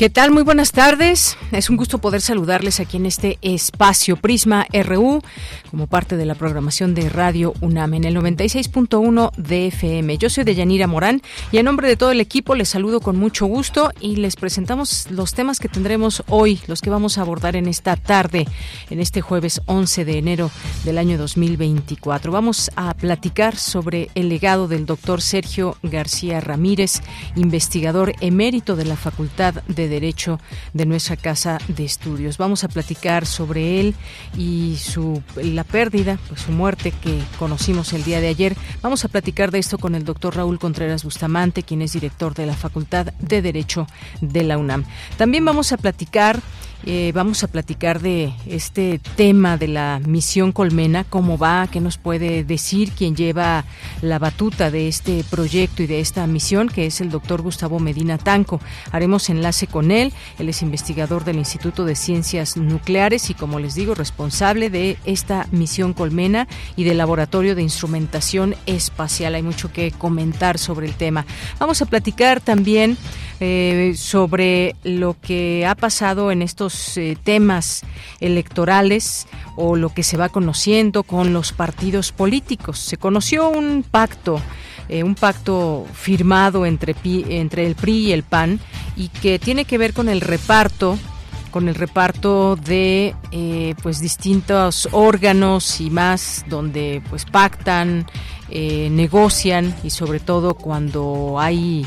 ¿Qué tal? Muy buenas tardes. Es un gusto poder saludarles aquí en este espacio Prisma RU como parte de la programación de Radio UNAM en el 96.1 de FM. Yo soy Deyanira Morán y en nombre de todo el equipo les saludo con mucho gusto y les presentamos los temas que tendremos hoy, los que vamos a abordar en esta tarde, en este jueves 11 de enero del año 2024. Vamos a platicar sobre el legado del doctor Sergio García Ramírez, investigador emérito de la Facultad de Derecho de nuestra casa de estudios. Vamos a platicar sobre él y su la pérdida, pues su muerte que conocimos el día de ayer. Vamos a platicar de esto con el doctor Raúl Contreras Bustamante, quien es director de la Facultad de Derecho de la UNAM. También vamos a platicar eh, vamos a platicar de este tema de la misión Colmena, cómo va, qué nos puede decir quien lleva la batuta de este proyecto y de esta misión, que es el doctor Gustavo Medina Tanco. Haremos enlace con él. Él es investigador del Instituto de Ciencias Nucleares y, como les digo, responsable de esta misión Colmena y del Laboratorio de Instrumentación Espacial. Hay mucho que comentar sobre el tema. Vamos a platicar también eh, sobre lo que ha pasado en estos eh, temas electorales o lo que se va conociendo con los partidos políticos. Se conoció un pacto eh, un pacto firmado entre, entre el PRI y el PAN y que tiene que ver con el reparto con el reparto de pues distintos órganos y más donde pues pactan negocian y sobre todo cuando hay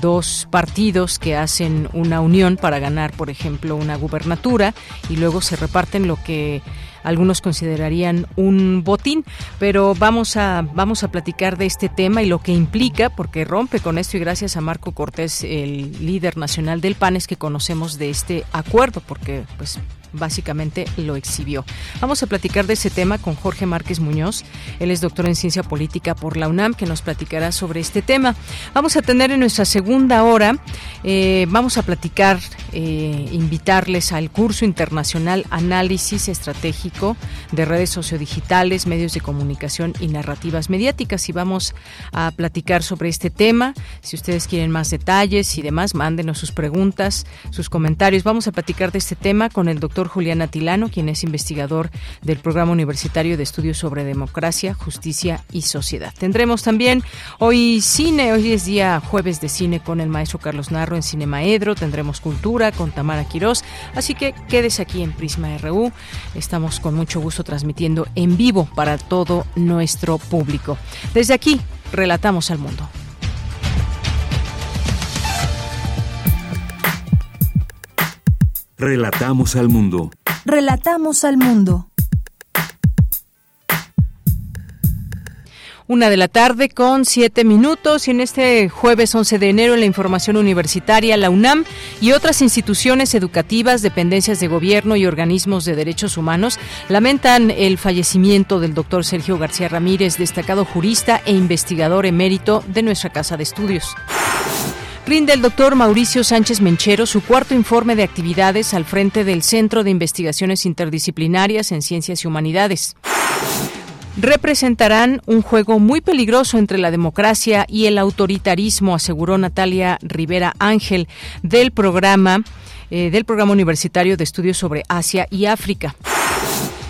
dos partidos que hacen una unión para ganar, por ejemplo, una gubernatura y luego se reparten lo que algunos considerarían un botín, pero vamos a vamos a platicar de este tema y lo que implica porque rompe con esto y gracias a Marco Cortés, el líder nacional del PAN es que conocemos de este acuerdo porque pues básicamente lo exhibió. Vamos a platicar de ese tema con Jorge Márquez Muñoz. Él es doctor en ciencia política por la UNAM, que nos platicará sobre este tema. Vamos a tener en nuestra segunda hora, eh, vamos a platicar, eh, invitarles al curso internacional Análisis Estratégico de Redes Sociodigitales, Medios de Comunicación y Narrativas Mediáticas. Y vamos a platicar sobre este tema. Si ustedes quieren más detalles y demás, mándenos sus preguntas, sus comentarios. Vamos a platicar de este tema con el doctor Julián Atilano, quien es investigador del Programa Universitario de Estudios sobre Democracia, Justicia y Sociedad. Tendremos también hoy cine, hoy es día jueves de cine con el maestro Carlos Narro en Cinemaedro, tendremos cultura con Tamara Quirós, así que quédese aquí en Prisma RU. Estamos con mucho gusto transmitiendo en vivo para todo nuestro público. Desde aquí, relatamos al mundo. Relatamos al mundo. Relatamos al mundo. Una de la tarde con siete minutos y en este jueves 11 de enero en la información universitaria, la UNAM y otras instituciones educativas, dependencias de gobierno y organismos de derechos humanos lamentan el fallecimiento del doctor Sergio García Ramírez, destacado jurista e investigador emérito de nuestra Casa de Estudios. Rinde el doctor Mauricio Sánchez Menchero su cuarto informe de actividades al frente del Centro de Investigaciones Interdisciplinarias en Ciencias y Humanidades representarán un juego muy peligroso entre la democracia y el autoritarismo, aseguró Natalia Rivera Ángel del programa eh, del programa universitario de estudios sobre Asia y África.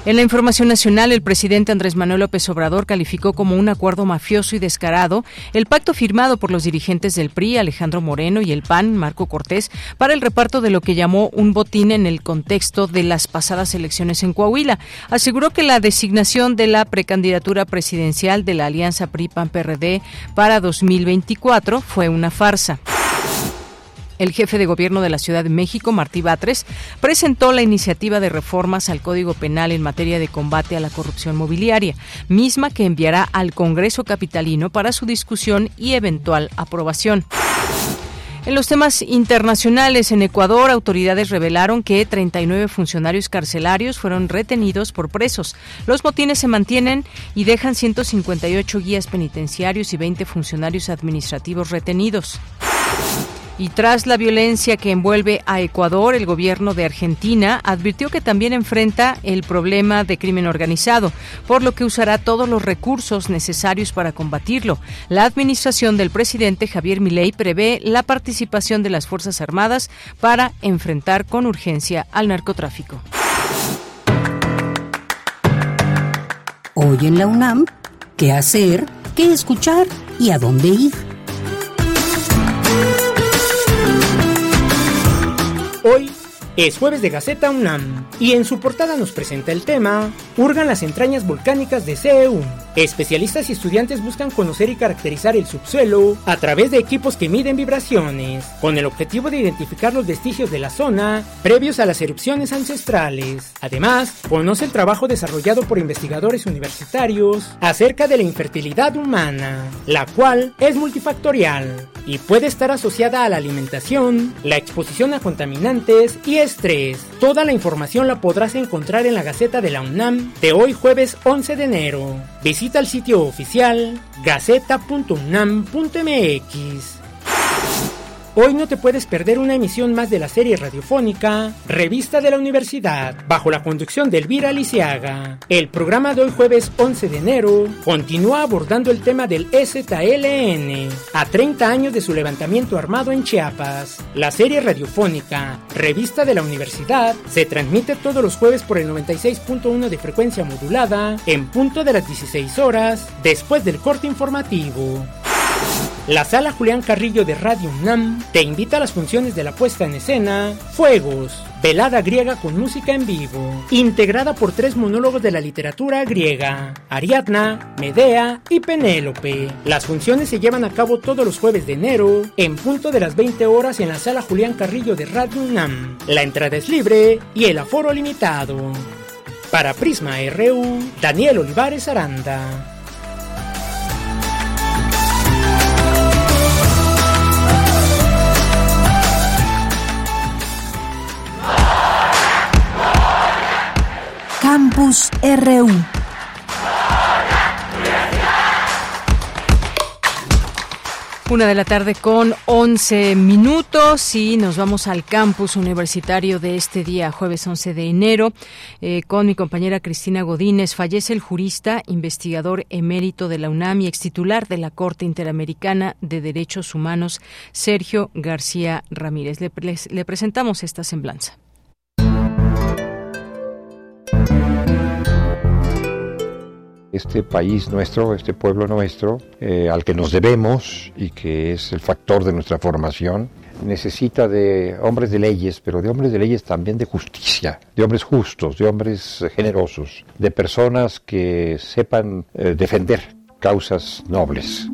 En la información nacional, el presidente Andrés Manuel López Obrador calificó como un acuerdo mafioso y descarado el pacto firmado por los dirigentes del PRI, Alejandro Moreno, y el PAN, Marco Cortés, para el reparto de lo que llamó un botín en el contexto de las pasadas elecciones en Coahuila. Aseguró que la designación de la precandidatura presidencial de la alianza PRI-PAN-PRD para 2024 fue una farsa. El jefe de gobierno de la Ciudad de México, Martí Batres, presentó la iniciativa de reformas al Código Penal en materia de combate a la corrupción mobiliaria, misma que enviará al Congreso Capitalino para su discusión y eventual aprobación. En los temas internacionales, en Ecuador, autoridades revelaron que 39 funcionarios carcelarios fueron retenidos por presos. Los motines se mantienen y dejan 158 guías penitenciarios y 20 funcionarios administrativos retenidos. Y tras la violencia que envuelve a Ecuador, el gobierno de Argentina advirtió que también enfrenta el problema de crimen organizado, por lo que usará todos los recursos necesarios para combatirlo. La administración del presidente Javier Milei prevé la participación de las Fuerzas Armadas para enfrentar con urgencia al narcotráfico. Hoy en la UNAM, ¿qué hacer? ¿Qué escuchar? ¿Y a dónde ir? Hoy es jueves de Gaceta UNAM y en su portada nos presenta el tema Hurgan las entrañas volcánicas de CEU. Especialistas y estudiantes buscan conocer y caracterizar el subsuelo a través de equipos que miden vibraciones, con el objetivo de identificar los vestigios de la zona previos a las erupciones ancestrales. Además, conoce el trabajo desarrollado por investigadores universitarios acerca de la infertilidad humana, la cual es multifactorial y puede estar asociada a la alimentación, la exposición a contaminantes y estrés. Toda la información la podrás encontrar en la Gaceta de la UNAM de hoy jueves 11 de enero. Visita el sitio oficial gaceta.unam.mx. Hoy no te puedes perder una emisión más de la serie radiofónica Revista de la Universidad, bajo la conducción de Elvira Lisiaga. El programa de hoy jueves 11 de enero continúa abordando el tema del EZLN, a 30 años de su levantamiento armado en Chiapas. La serie radiofónica Revista de la Universidad se transmite todos los jueves por el 96.1 de frecuencia modulada, en punto de las 16 horas, después del corte informativo. La sala Julián Carrillo de Radio UNAM te invita a las funciones de la puesta en escena Fuegos, velada griega con música en vivo, integrada por tres monólogos de la literatura griega, Ariadna, Medea y Penélope. Las funciones se llevan a cabo todos los jueves de enero, en punto de las 20 horas en la sala Julián Carrillo de Radio UNAM. La entrada es libre y el aforo limitado. Para Prisma RU, Daniel Olivares Aranda. Campus RU. Una de la tarde con 11 minutos y nos vamos al campus universitario de este día, jueves 11 de enero, eh, con mi compañera Cristina Godínez. Fallece el jurista, investigador emérito de la UNAM y extitular de la Corte Interamericana de Derechos Humanos, Sergio García Ramírez. le presentamos esta semblanza. Este país nuestro, este pueblo nuestro, eh, al que nos debemos y que es el factor de nuestra formación, necesita de hombres de leyes, pero de hombres de leyes también de justicia, de hombres justos, de hombres generosos, de personas que sepan eh, defender causas nobles.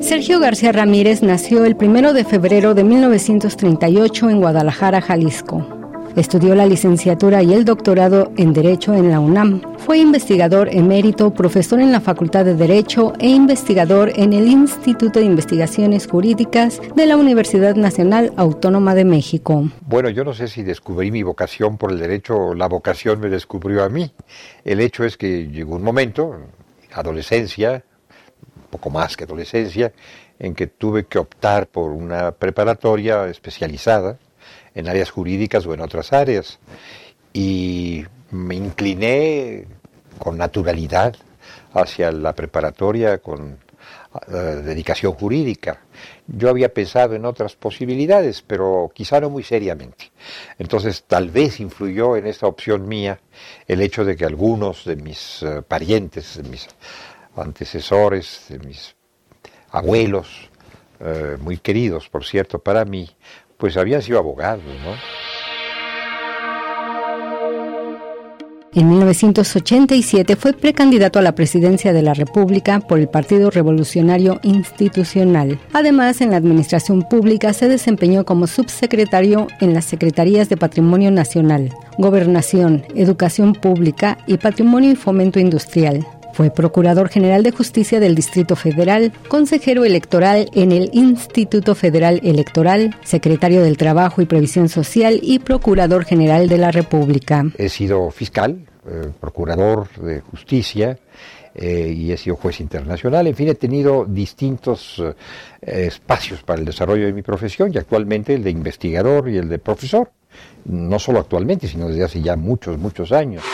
Sergio García Ramírez nació el 1 de febrero de 1938 en Guadalajara, Jalisco. Estudió la licenciatura y el doctorado en Derecho en la UNAM. Fue investigador emérito, profesor en la Facultad de Derecho e investigador en el Instituto de Investigaciones Jurídicas de la Universidad Nacional Autónoma de México. Bueno, yo no sé si descubrí mi vocación por el derecho o la vocación me descubrió a mí. El hecho es que llegó un momento, adolescencia, poco más que adolescencia, en que tuve que optar por una preparatoria especializada en áreas jurídicas o en otras áreas. Y me incliné con naturalidad hacia la preparatoria con eh, dedicación jurídica. Yo había pensado en otras posibilidades, pero quizá no muy seriamente. Entonces, tal vez influyó en esta opción mía el hecho de que algunos de mis eh, parientes, de mis antecesores, de mis abuelos, eh, muy queridos, por cierto, para mí, pues habían sido abogados, ¿no? En 1987 fue precandidato a la presidencia de la República por el Partido Revolucionario Institucional. Además, en la administración pública se desempeñó como subsecretario en las Secretarías de Patrimonio Nacional, Gobernación, Educación Pública y Patrimonio y Fomento Industrial. Fue Procurador General de Justicia del Distrito Federal, consejero electoral en el Instituto Federal Electoral, secretario del Trabajo y Previsión Social y Procurador General de la República. He sido fiscal, eh, procurador de justicia, eh, y he sido juez internacional. En fin, he tenido distintos eh, espacios para el desarrollo de mi profesión y actualmente el de investigador y el de profesor. No solo actualmente, sino desde hace ya muchos, muchos años.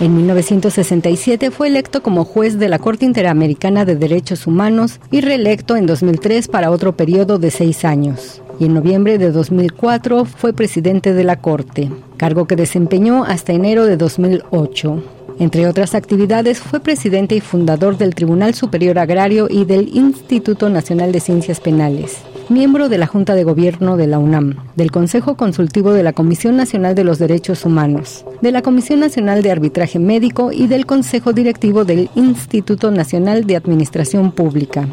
En 1967 fue electo como juez de la Corte Interamericana de Derechos Humanos y reelecto en 2003 para otro periodo de seis años. Y en noviembre de 2004 fue presidente de la Corte, cargo que desempeñó hasta enero de 2008. Entre otras actividades, fue presidente y fundador del Tribunal Superior Agrario y del Instituto Nacional de Ciencias Penales miembro de la Junta de Gobierno de la UNAM, del Consejo Consultivo de la Comisión Nacional de los Derechos Humanos, de la Comisión Nacional de Arbitraje Médico y del Consejo Directivo del Instituto Nacional de Administración Pública.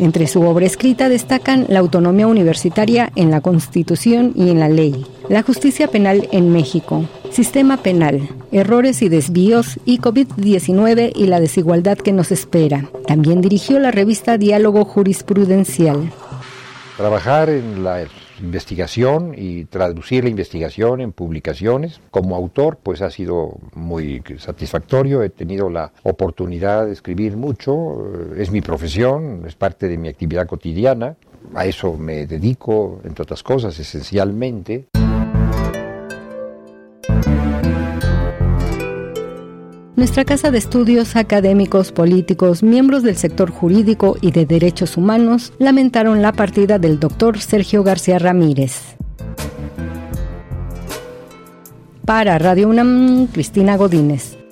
Entre su obra escrita destacan la autonomía universitaria en la Constitución y en la ley, la justicia penal en México, sistema penal, errores y desvíos y COVID-19 y la desigualdad que nos espera. También dirigió la revista Diálogo Jurisprudencial. Trabajar en la investigación y traducir la investigación en publicaciones. Como autor, pues ha sido muy satisfactorio. He tenido la oportunidad de escribir mucho. Es mi profesión, es parte de mi actividad cotidiana. A eso me dedico, entre otras cosas, esencialmente. Nuestra Casa de Estudios académicos, políticos, miembros del sector jurídico y de derechos humanos lamentaron la partida del doctor Sergio García Ramírez. Para Radio UNAM, Cristina Godínez.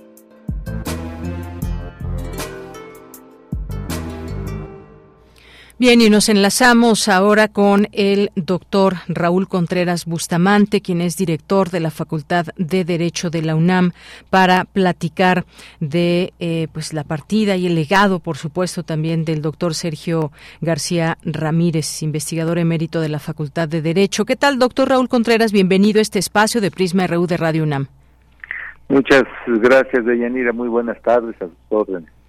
Bien, y nos enlazamos ahora con el doctor Raúl Contreras Bustamante, quien es director de la Facultad de Derecho de la UNAM, para platicar de eh, pues la partida y el legado, por supuesto, también del doctor Sergio García Ramírez, investigador emérito de la Facultad de Derecho. ¿Qué tal, doctor Raúl Contreras? Bienvenido a este espacio de Prisma RU de Radio UNAM. Muchas gracias, Deyanira. Muy buenas tardes a sus órdenes.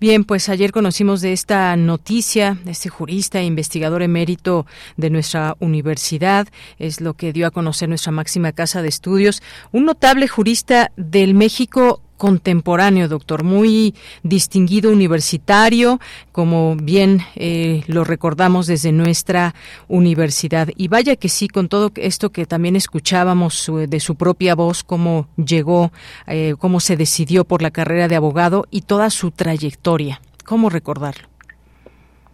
Bien, pues ayer conocimos de esta noticia, este jurista e investigador emérito de nuestra universidad, es lo que dio a conocer nuestra máxima casa de estudios, un notable jurista del México contemporáneo, doctor, muy distinguido universitario, como bien eh, lo recordamos desde nuestra universidad. Y vaya que sí, con todo esto que también escuchábamos de su propia voz, cómo llegó, eh, cómo se decidió por la carrera de abogado y toda su trayectoria. ¿Cómo recordarlo?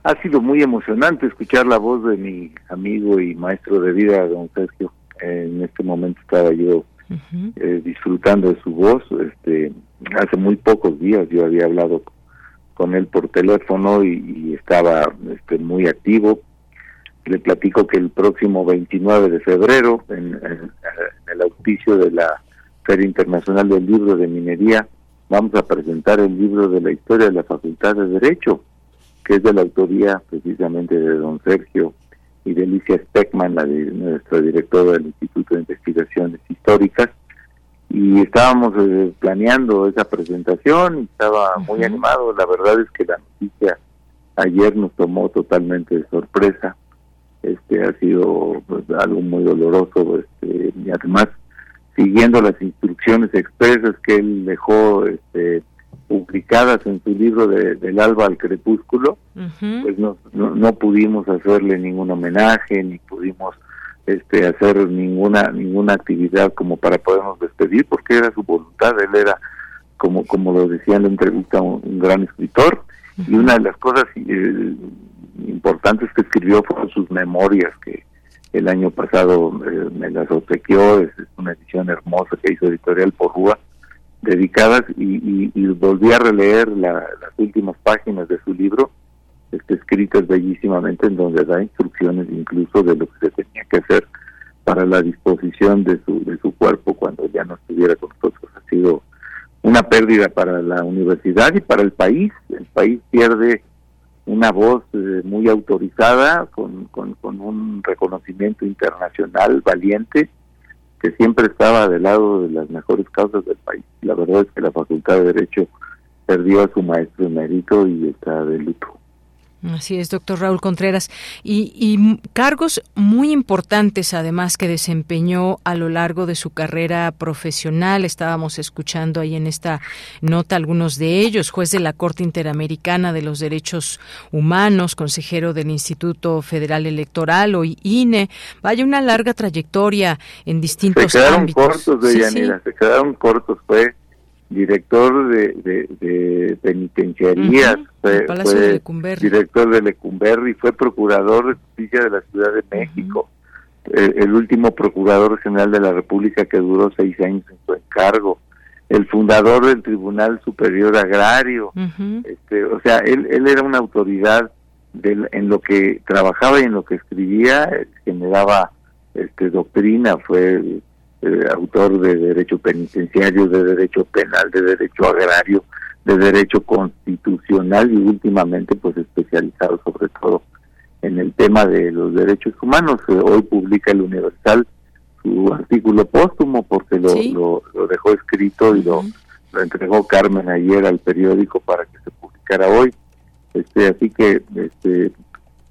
Ha sido muy emocionante escuchar la voz de mi amigo y maestro de vida, don Sergio. En este momento estaba yo eh, disfrutando de su voz. Este, hace muy pocos días yo había hablado con él por teléfono y, estaba este, muy activo. Le platico que el próximo 29 de febrero, en, el auspicio de la Feria Internacional del Libro de Minería, vamos a presentar el libro de la historia de la Facultad de Derecho, que es de la autoría precisamente de don Sergio y de Alicia Speckman, la de nuestra directora del Instituto de Investigaciones Históricas, y estábamos eh, planeando esa presentación y estaba muy animado. La verdad es que la noticia ayer nos tomó totalmente de sorpresa. Este ha sido pues, algo muy doloroso este, y además siguiendo las instrucciones expresas que él dejó este, publicadas en su libro de, del alba al crepúsculo, pues no, no, pudimos hacerle ningún homenaje, ni pudimos este, hacer ninguna ninguna actividad como para podernos despedir, porque era su voluntad, él era, como, como lo decía en la entrevista, un, gran escritor, y una de las cosas eh, importantes que escribió fueron sus memorias, que el año pasado eh, me las obsequió, es, una edición hermosa que hizo Editorial Porrúa, dedicadas y, volví a releer las últimas páginas de su libro, este, escritas bellísimamente en donde da instrucciones incluso de lo que se tenía que hacer para la disposición de su, de su cuerpo cuando ya no estuviera con nosotros ha sido una pérdida para la universidad y para el país. El país pierde una voz eh, muy autorizada, con, con, un reconocimiento internacional valiente, que siempre estaba del lado de las mejores causas del país. La verdad es que la Facultad de Derecho perdió a su maestro emérito y está de luto. Así es, doctor Raúl Contreras. Y, cargos muy importantes, además, que desempeñó a lo largo de su carrera profesional. Estábamos escuchando ahí en esta nota algunos de ellos. Juez de la Corte Interamericana de los Derechos Humanos, consejero del Instituto Federal Electoral o INE. Vaya una larga trayectoria en distintos se quedaron ámbitos. cortos de se quedaron cortos. Fue director de, de, penitenciarías, fue, director de Lecumberri, fue procurador de justicia de la Ciudad de México, el, último procurador general de la República que duró seis años en su encargo, el fundador del Tribunal Superior Agrario, este, o sea, él, él era una autoridad en lo que trabajaba y en lo que escribía, generaba este, doctrina, fue eh, autor de derecho penitenciario, de derecho penal, de derecho agrario, de derecho constitucional y últimamente pues especializado sobre todo en el tema de los derechos humanos. Eh, hoy publica el Universal su artículo póstumo porque lo, lo, dejó escrito y lo, lo, entregó Carmen ayer al periódico para que se publicara hoy. Este, así que este,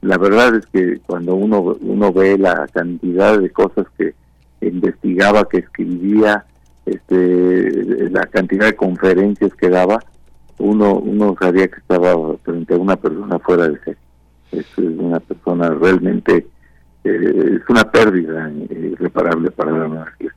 la verdad es que cuando uno uno ve la cantidad de cosas que investigaba, que escribía, este, la cantidad de conferencias que daba, uno, uno sabía que estaba frente a una persona fuera de ser. Es una persona realmente, eh, es una pérdida irreparable para la monarquía.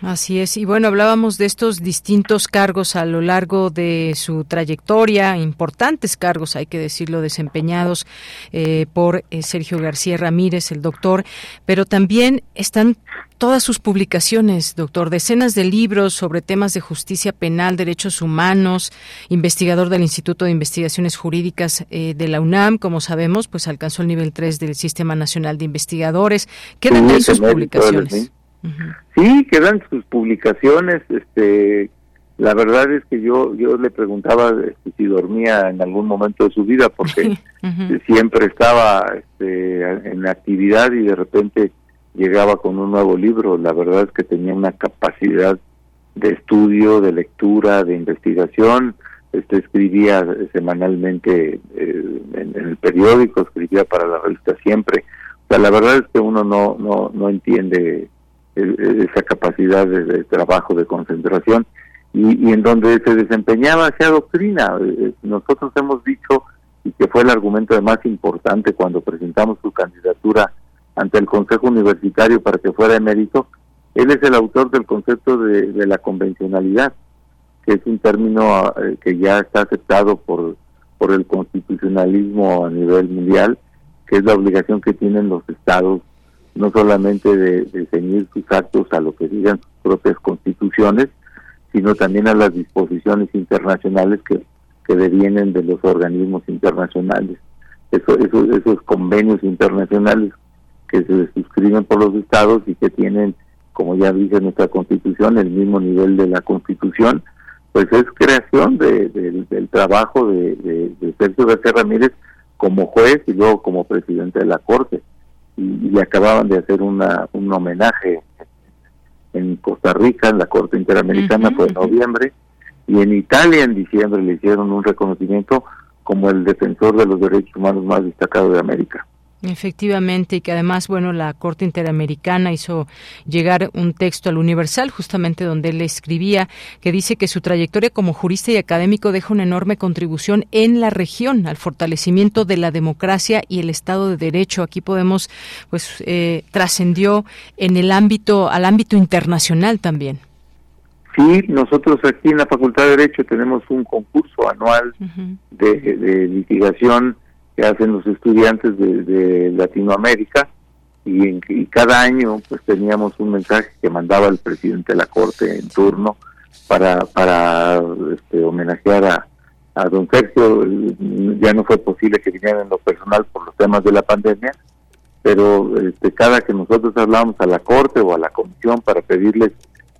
Así es. Y bueno, hablábamos de estos distintos cargos a lo largo de su trayectoria, importantes cargos, hay que decirlo, desempeñados eh, por eh, Sergio García Ramírez, el doctor, pero también están todas sus publicaciones, doctor, decenas de libros sobre temas de justicia penal, derechos humanos, investigador del Instituto de Investigaciones Jurídicas eh, de la UNAM, como sabemos, pues alcanzó el nivel 3 del Sistema Nacional de Investigadores. ¿Quedan ahí sus publicaciones? Sí, quedan sus publicaciones. Este, la verdad es que yo yo le preguntaba este, si dormía en algún momento de su vida porque siempre estaba este, en actividad y de repente llegaba con un nuevo libro. La verdad es que tenía una capacidad de estudio, de lectura, de investigación. Este, escribía semanalmente eh, en, el periódico, escribía para la revista siempre. O sea, la verdad es que uno no no no entiende esa capacidad de, trabajo, de concentración, y, en donde se desempeñaba esa doctrina. Eh, nosotros hemos dicho, y que fue el argumento más importante cuando presentamos su candidatura ante el Consejo Universitario para que fuera emérito, él es el autor del concepto de, la convencionalidad, que es un término eh, que ya está aceptado por, por el constitucionalismo a nivel mundial, que es la obligación que tienen los estados no solamente de, ceñir sus actos a lo que digan sus propias constituciones, sino también a las disposiciones internacionales que, que devienen de los organismos internacionales. Eso, esos convenios internacionales que se suscriben por los estados y que tienen, como ya dice nuestra constitución, el mismo nivel de la constitución, pues es creación del trabajo de, de Sergio García Ramírez como juez y luego como presidente de la Corte y, acababan de hacer una, un homenaje en Costa Rica, en la Corte Interamericana, fue en noviembre, y en Italia en diciembre le hicieron un reconocimiento como el defensor de los derechos humanos más destacado de América. Efectivamente, y que además, bueno, la Corte Interamericana hizo llegar un texto al Universal, justamente donde él escribía, que dice que su trayectoria como jurista y académico deja una enorme contribución en la región al fortalecimiento de la democracia y el Estado de Derecho. Aquí podemos, pues, eh, trascendió en el ámbito, al ámbito internacional también. Sí, nosotros aquí en la Facultad de Derecho tenemos un concurso anual de litigación que hacen los estudiantes de, Latinoamérica y, cada año pues teníamos un mensaje que mandaba el presidente de la corte en turno para para este, homenajear a, a don Sergio. Ya no fue posible que viniera en lo personal por los temas de la pandemia pero este, cada que nosotros hablábamos a la corte o a la comisión para pedirles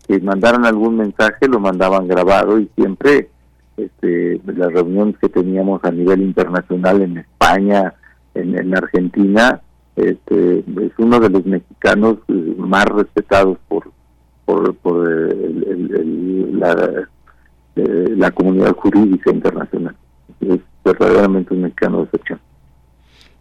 que mandaran algún mensaje, lo mandaban grabado y siempre este, las reuniones que teníamos a nivel internacional en España, en, Argentina, este, es uno de los mexicanos eh, más respetados por por, por la, eh, la comunidad jurídica internacional. Es verdaderamente un mexicano de excepción.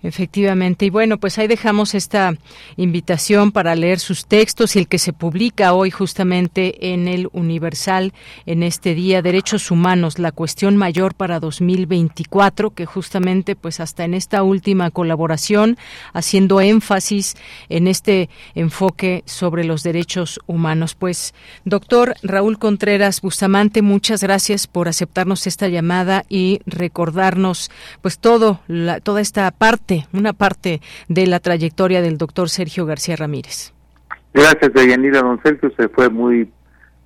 Efectivamente. Y bueno, pues ahí dejamos esta invitación para leer sus textos y el que se publica hoy justamente en el Universal en este día, Derechos Humanos, la cuestión mayor para 2024, que justamente pues hasta en esta última colaboración, haciendo énfasis en este enfoque sobre los derechos humanos. Pues, doctor Raúl Contreras Bustamante, muchas gracias por aceptarnos esta llamada y recordarnos pues todo, la, toda esta parte una parte de la trayectoria del doctor Sergio García Ramírez. Gracias, Deyanira. Don Sergio se fue muy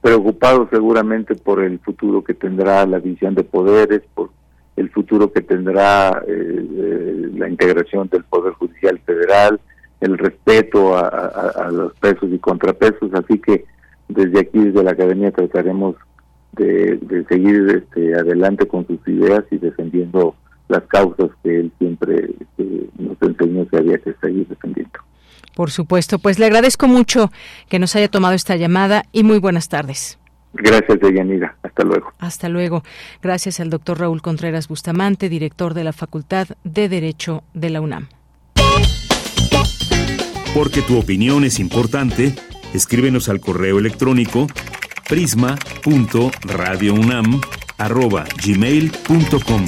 preocupado seguramente por el futuro que tendrá la división de poderes, por el futuro que tendrá eh, eh, la integración del Poder Judicial Federal, el respeto a, los pesos y contrapesos, así que desde aquí, desde la Academia, trataremos de, seguir este, adelante con sus ideas y defendiendo las causas que él siempre este, nos enseñó que había que seguir defendiendo. Por supuesto, pues le agradezco mucho que nos haya tomado esta llamada y muy buenas tardes. Gracias, Deyanira. Hasta luego. Hasta luego. Gracias al doctor Raúl Contreras Bustamante, director de la Facultad de Derecho de la UNAM. Porque tu opinión es importante, escríbenos al correo electrónico prisma.radiounam@gmail.com.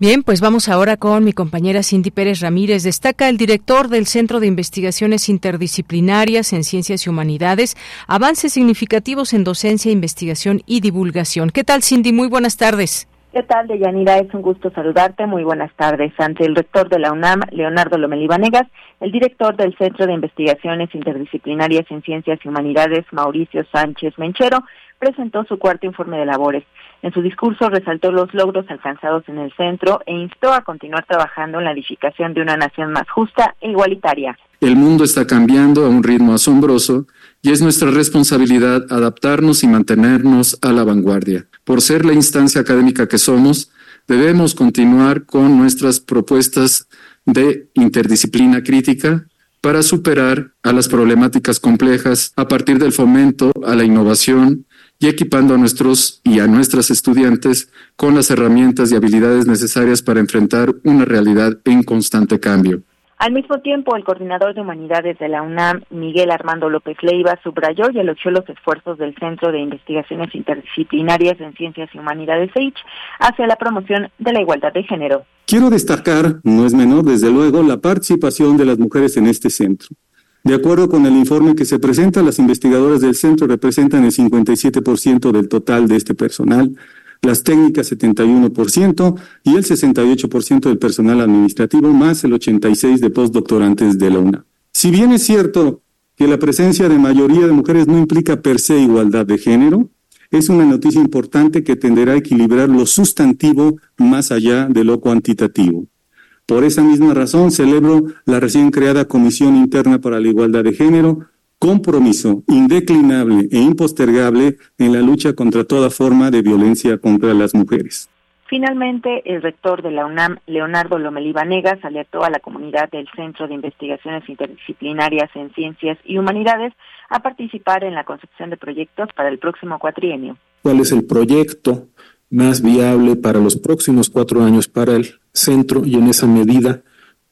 Bien, pues vamos ahora con mi compañera Cindy Pérez Ramírez. Destaca el director del Centro de Investigaciones Interdisciplinarias en Ciencias y Humanidades, avances significativos en docencia, investigación y divulgación. ¿Qué tal, Cindy? Muy buenas tardes. ¿Qué tal, Deyanira? Es un gusto saludarte. Muy buenas tardes. Ante el rector de la UNAM, Leonardo Lomelí Vanegas, el director del Centro de Investigaciones Interdisciplinarias en Ciencias y Humanidades, Mauricio Sánchez Menchero, presentó su cuarto informe de labores. En su discurso resaltó los logros alcanzados en el centro e instó a continuar trabajando en la edificación de una nación más justa e igualitaria. El mundo está cambiando a un ritmo asombroso y es nuestra responsabilidad adaptarnos y mantenernos a la vanguardia. Por ser la instancia académica que somos, debemos continuar con nuestras propuestas de interdisciplina crítica para superar a las problemáticas complejas a partir del fomento a la innovación y equipando a nuestros y a nuestras estudiantes con las herramientas y habilidades necesarias para enfrentar una realidad en constante cambio. Al mismo tiempo, el coordinador de humanidades de la UNAM, Miguel Armando López Leiva, subrayó y elogió los esfuerzos del Centro de Investigaciones Interdisciplinarias en Ciencias y Humanidades EICH hacia la promoción de la igualdad de género. Quiero destacar, no es menor desde luego, la participación de las mujeres en este centro. De acuerdo con el informe que se presenta, las investigadoras del centro representan el 57% del total de este personal, las técnicas 71% y el 68% del personal administrativo, más el 86% de postdoctorantes de la UNA. Si bien es cierto que la presencia de mayoría de mujeres no implica per se igualdad de género, es una noticia importante que tenderá a equilibrar lo sustantivo más allá de lo cuantitativo. Por esa misma razón celebro la recién creada Comisión Interna para la Igualdad de Género, compromiso indeclinable e impostergable en la lucha contra toda forma de violencia contra las mujeres. Finalmente, el rector de la UNAM, Leonardo Lomelí Vanegas, alertó a la comunidad del Centro de Investigaciones Interdisciplinarias en Ciencias y Humanidades a participar en la concepción de proyectos para el próximo cuatrienio. ¿Cuál es el proyecto más viable para los próximos cuatro años para el centro y en esa medida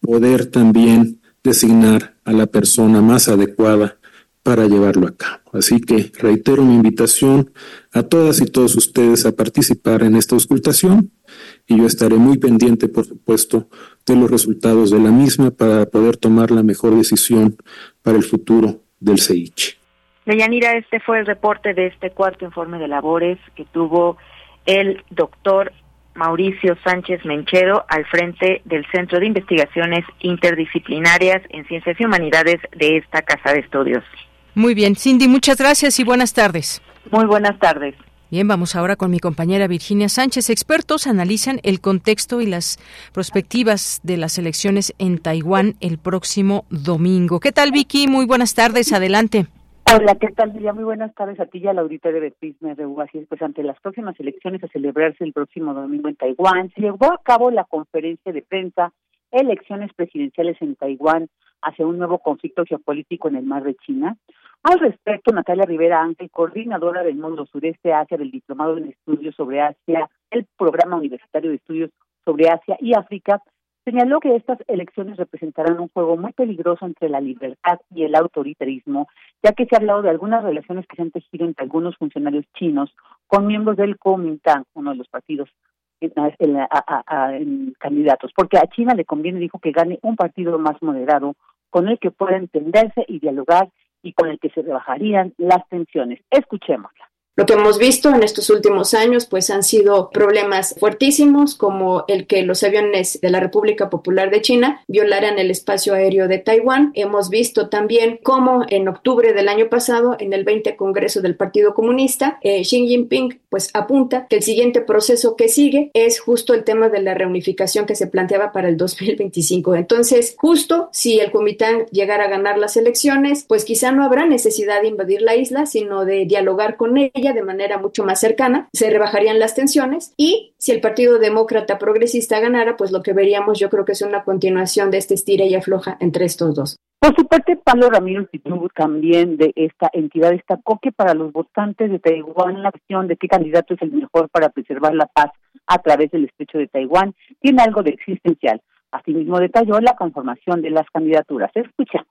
poder también designar a la persona más adecuada para llevarlo a cabo. Así que reitero mi invitación a todas y todos ustedes a participar en esta auscultación y yo estaré muy pendiente, por supuesto, de los resultados de la misma para poder tomar la mejor decisión para el futuro del CEICH. Deyanira, este fue el reporte de este cuarto informe de labores que tuvo el doctor Mauricio Sánchez Menchero al frente del Centro de Investigaciones Interdisciplinarias en Ciencias y Humanidades de esta Casa de Estudios. Muy bien, Cindy, muchas gracias y buenas tardes. Muy buenas tardes. Bien, vamos ahora con mi compañera Virginia Sánchez. Expertos analizan el contexto y las perspectivas de las elecciones en Taiwán el próximo domingo. ¿Qué tal, Vicky? Muy buenas tardes. Adelante. Hola, ¿qué tal, Lidia? Muy buenas tardes a ti y a la auditoría de Prisma RU. Así es, pues ante las próximas elecciones a celebrarse el próximo domingo en Taiwán, se llevó a cabo la conferencia de prensa Elecciones Presidenciales en Taiwán hacia un nuevo conflicto geopolítico en el mar de China. Al respecto, Natalia Rivera Ángel, coordinadora del Mundo Sureste Asia del Diplomado en Estudios sobre Asia, el Programa Universitario de Estudios sobre Asia y África, señaló que estas elecciones representarán un juego muy peligroso entre la libertad y el autoritarismo, ya que se ha hablado de algunas relaciones que se han tejido entre algunos funcionarios chinos con miembros del Kuomintang, uno de los partidos candidatos, porque a China le conviene, dijo, que gane un partido más moderado con el que pueda entenderse y dialogar y con el que se rebajarían las tensiones. Escuchémosla. Lo que hemos visto en estos últimos años pues han sido problemas fuertísimos como el que los aviones de la República Popular de China violaran el espacio aéreo de Taiwán. Hemos visto también cómo en octubre del año pasado en el 20 Congreso del Partido Comunista eh, Xi Jinping pues apunta que el siguiente proceso que sigue es justo el tema de la reunificación que se planteaba para el 2025. Entonces, justo si el Kuomintang llegara a ganar las elecciones, pues quizá no habrá necesidad de invadir la isla, sino de dialogar con ella de manera mucho más cercana, se rebajarían las tensiones y si el Partido Demócrata Progresista ganara, pues lo que veríamos yo creo que es una continuación de este estira y afloja entre estos dos. Por su parte, Pablo Ramírez también de esta entidad destacó que para los votantes de Taiwán la opción de qué candidato es el mejor para preservar la paz a través del estrecho de Taiwán tiene algo de existencial. Asimismo detalló la conformación de las candidaturas. Escucha.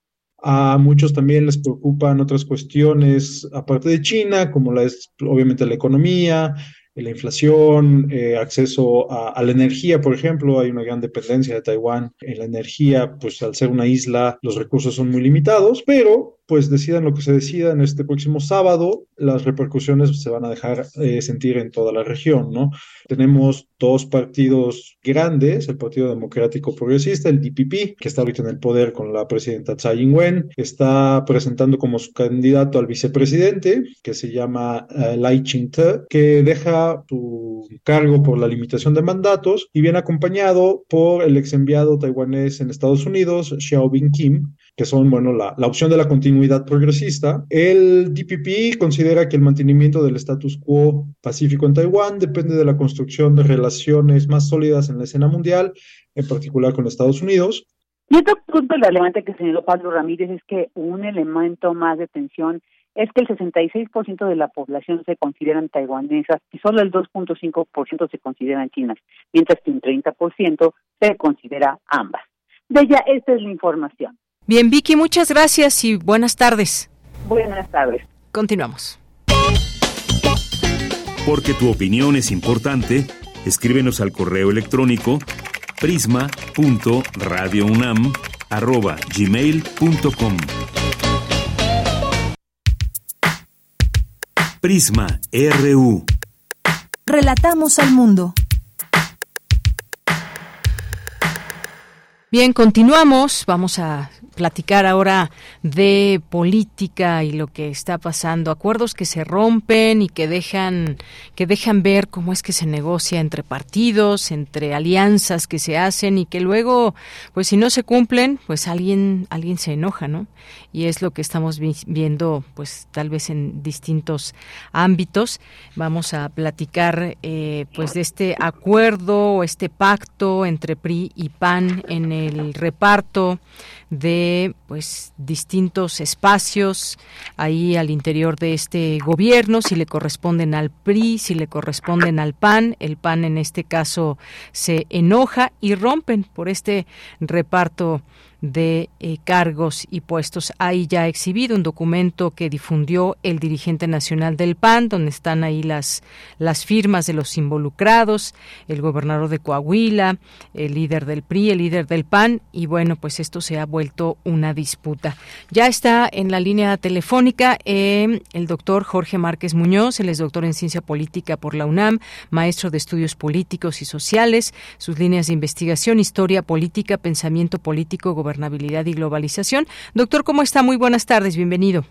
A muchos también les preocupan otras cuestiones, aparte de China, como la es obviamente la economía, la inflación, eh, acceso a, la energía, por ejemplo, hay una gran dependencia de Taiwán en la energía, pues al ser una isla los recursos son muy limitados, pero pues decidan lo que se decida en este próximo sábado, las repercusiones se van a dejar eh, sentir en toda la región, ¿no? Tenemos dos partidos grandes, el Partido Democrático Progresista, el DPP, que está ahorita en el poder con la presidenta Tsai Ing-wen, está presentando como su candidato al vicepresidente, que se llama uh, Lai Ching-te, que deja su cargo por la limitación de mandatos y viene acompañado por el ex enviado taiwanés en Estados Unidos, Xiaobin Kim, que son, bueno, la, la opción de la continuidad progresista. El DPP considera que el mantenimiento del status quo pacífico en Taiwán depende de la construcción de relaciones más sólidas en la escena mundial, en particular con Estados Unidos. Y otro punto relevante que señaló Pablo Ramírez es que un elemento más de tensión es que el 66% de la población se consideran taiwanesas y solo el 2.5% se consideran chinas, mientras que un 30% se considera ambas. De ella, esta es la información. Bien, Vicky, muchas gracias y buenas tardes. Buenas tardes. Continuamos. Porque tu opinión es importante, escríbenos al correo electrónico prisma.radiounam@gmail.com. Prisma RU. Relatamos al mundo. Bien, continuamos. Vamos a platicar ahora de política y lo que está pasando, acuerdos que se rompen y que dejan que dejan ver cómo es que se negocia entre partidos, entre alianzas que se hacen y que luego pues si no se cumplen, pues alguien alguien se enoja, ¿no? Y es lo que estamos viendo pues tal vez en distintos ámbitos. Vamos a platicar eh, pues de este acuerdo o este pacto entre PRI y PAN en el reparto de pues distintos espacios ahí al interior de este gobierno, si le corresponden al PRI, si le corresponden al PAN, el PAN en este caso se enoja y rompen por este reparto de eh, cargos y puestos. Hay ya exhibido un documento que difundió el dirigente nacional del PAN, donde están ahí las, las firmas de los involucrados, el gobernador de Coahuila, el líder del PRI, el líder del PAN, y bueno, pues esto se ha vuelto una disputa. Ya está en la línea telefónica eh, el doctor Jorge Márquez Muñoz, él es doctor en ciencia política por la UNAM, maestro de estudios políticos y sociales, sus líneas de investigación, historia política, pensamiento político, gobernabilidad y globalización. Doctor, ¿cómo está? Muy buenas tardes, bienvenido.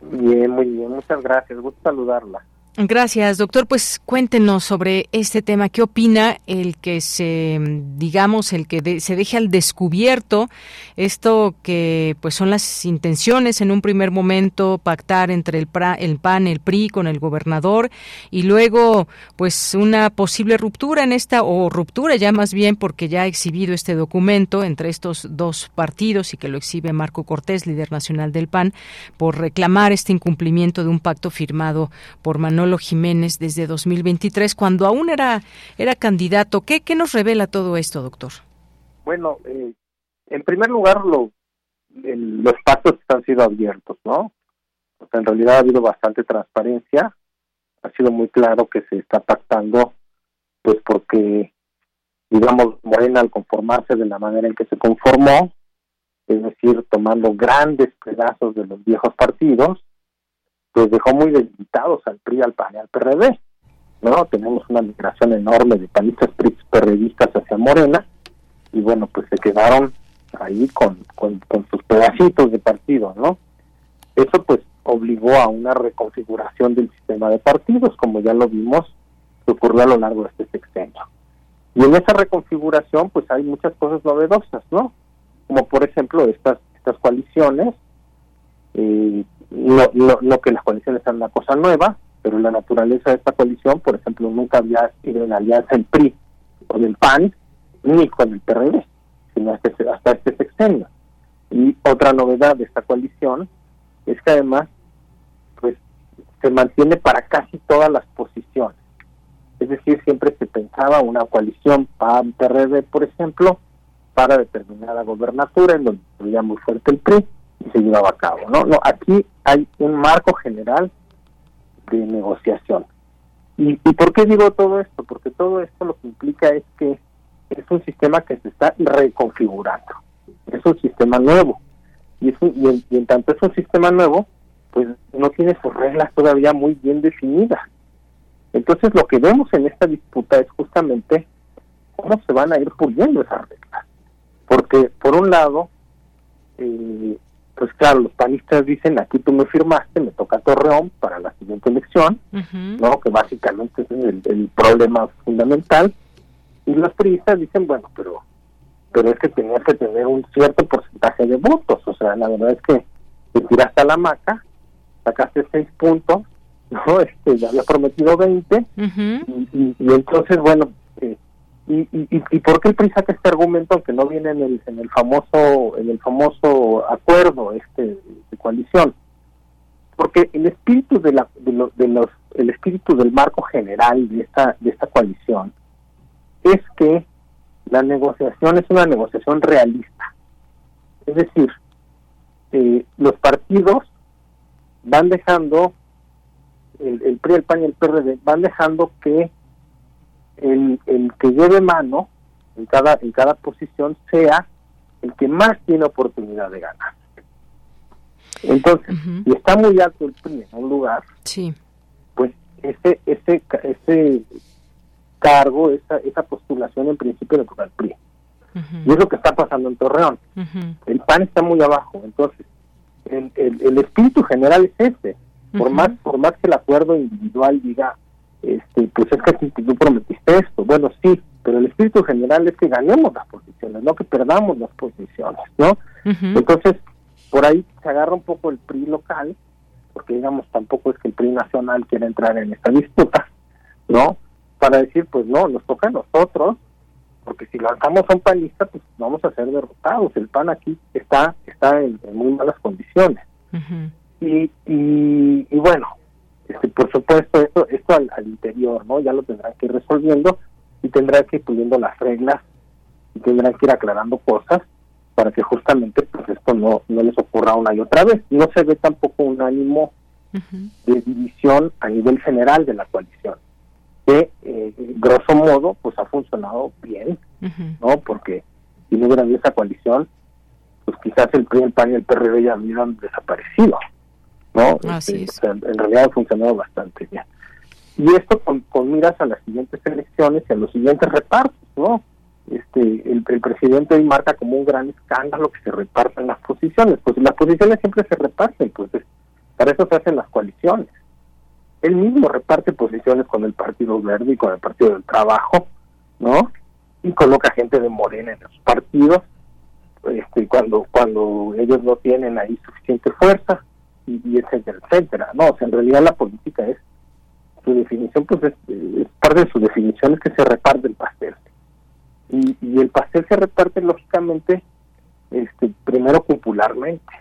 Bien, muy bien, muchas gracias, gusto saludarla. Gracias, doctor. Pues cuéntenos sobre este tema. ¿Qué opina el que se, digamos, el que se deje al descubierto esto que, pues, son las intenciones en un primer momento pactar entre el, el PAN, el PRI con el gobernador y luego, pues, una posible ruptura en esta o ruptura ya más bien porque ya ha exhibido este documento entre estos dos partidos y que lo exhibe Marco Cortés, líder nacional del PAN, por reclamar este incumplimiento de un pacto firmado por Manolo Jiménez desde 2023, cuando aún era, era candidato. ¿Qué, ¿Qué nos revela todo esto, doctor? Bueno, eh, en primer lugar, lo, los pactos han sido abiertos, ¿no? en realidad ha habido bastante transparencia, ha sido muy claro que se está pactando, pues porque, digamos, Morena al conformarse de la manera en que se conformó, es decir, tomando grandes pedazos de los viejos partidos, pues dejó muy debilitados al PRI, al PAN y al PRD. ¿no? Tenemos una migración enorme de panistas PRIistas hacia Morena y bueno, pues se quedaron ahí con, con, sus pedacitos de partido, ¿no? Eso pues obligó a una reconfiguración del sistema de partidos, como ya lo vimos que ocurrió a lo largo de este sexenio. Y en esa reconfiguración pues hay muchas cosas novedosas, ¿no? Como por ejemplo estas, estas coaliciones eh, no, no, que las coaliciones sean una cosa nueva, pero la naturaleza de esta coalición, por ejemplo, nunca había sido en alianza el PRI con el PAN ni con el PRD, sino hasta este, hasta este sexenio. Y otra novedad de esta coalición es que además pues se mantiene para casi todas las posiciones. Es decir, siempre se pensaba una coalición PAN-PRD, por ejemplo, para determinada gobernatura, en donde sería muy fuerte el PRI, y se llevaba a cabo. No, no, aquí hay un marco general de negociación. ¿Y, ¿Y por qué digo todo esto? Porque todo esto lo que implica es que es un sistema que se está reconfigurando, es un sistema nuevo. Y, y, en, tanto es un sistema nuevo, pues no tiene sus reglas todavía muy bien definidas. Entonces lo que vemos en esta disputa es justamente cómo se van a ir puliendo esas reglas. Porque por un lado, eh, pues claro, los panistas dicen, aquí tú me firmaste, me toca Torreón para la siguiente elección, ¿no? Que básicamente es el, problema fundamental. Y los priistas dicen, bueno, pero pero es que tenías que tener un cierto porcentaje de votos. O sea, la verdad es que te tiraste a la maca, sacaste seis puntos, ¿no? Este, ya había prometido 20, y, y, entonces, bueno, eh, ¿Y, y, y por qué el PRI saca este argumento aunque no viene en el, en el famoso en el famoso acuerdo este de coalición? Porque el espíritu de, la, de, los el espíritu del marco general de esta de esta coalición es que la negociación es una negociación realista. Es decir, eh, los partidos van dejando el, el PRI, el PAN y el PRD van dejando que el, el que lleve mano en cada, en cada posición sea el que más tiene oportunidad de ganar. Entonces, si está muy alto el PRI en un lugar, sí. pues ese, ese, ese cargo, esa, esa postulación en principio le toca al PRI. Y es lo que está pasando en Torreón. El PAN está muy abajo, entonces el, el, el espíritu general es ese. Por más por más que el acuerdo individual diga este, pues es que tú prometiste esto. Bueno, sí, pero el espíritu general es que ganemos las posiciones, no que perdamos las posiciones, ¿no? Entonces, por ahí se agarra un poco el PRI local, porque digamos tampoco es que el PRI nacional quiera entrar en esta disputa, ¿no? Para decir, pues no, nos toca a nosotros, porque si lanzamos a un panista, pues vamos a ser derrotados. El PAN aquí está está en, muy malas condiciones. y, y, y bueno, este, por supuesto, esto, esto al, interior, ¿no? Ya lo tendrán que ir resolviendo y tendrán que ir puliendo las reglas y tendrán que ir aclarando cosas para que justamente pues esto no, no les ocurra una y otra vez. No se ve tampoco un ánimo de división a nivel general de la coalición, que eh, grosso modo pues ha funcionado bien, ¿no? Porque si no hubiera habido esa coalición, pues quizás el PRI, el PAN y el PRD ya hubieran desaparecido. ¿No? Así este, en realidad ha funcionado bastante bien. Y esto con, miras a las siguientes elecciones y a los siguientes repartos, ¿no? Este, el, presidente hoy marca como un gran escándalo que se repartan las posiciones. Pues las posiciones siempre se reparten, pues para eso se hacen las coaliciones. él mismo reparte posiciones con el Partido Verde y con el Partido del Trabajo, ¿no? Y coloca gente de Morena en los partidos, este, cuando cuando ellos no tienen ahí suficiente fuerza, y, etcétera, etcétera. No, o sea, en realidad la política es, su definición, pues es, parte de su definición es que se reparte el pastel. Y, y el pastel se reparte lógicamente, este, primero popularmente,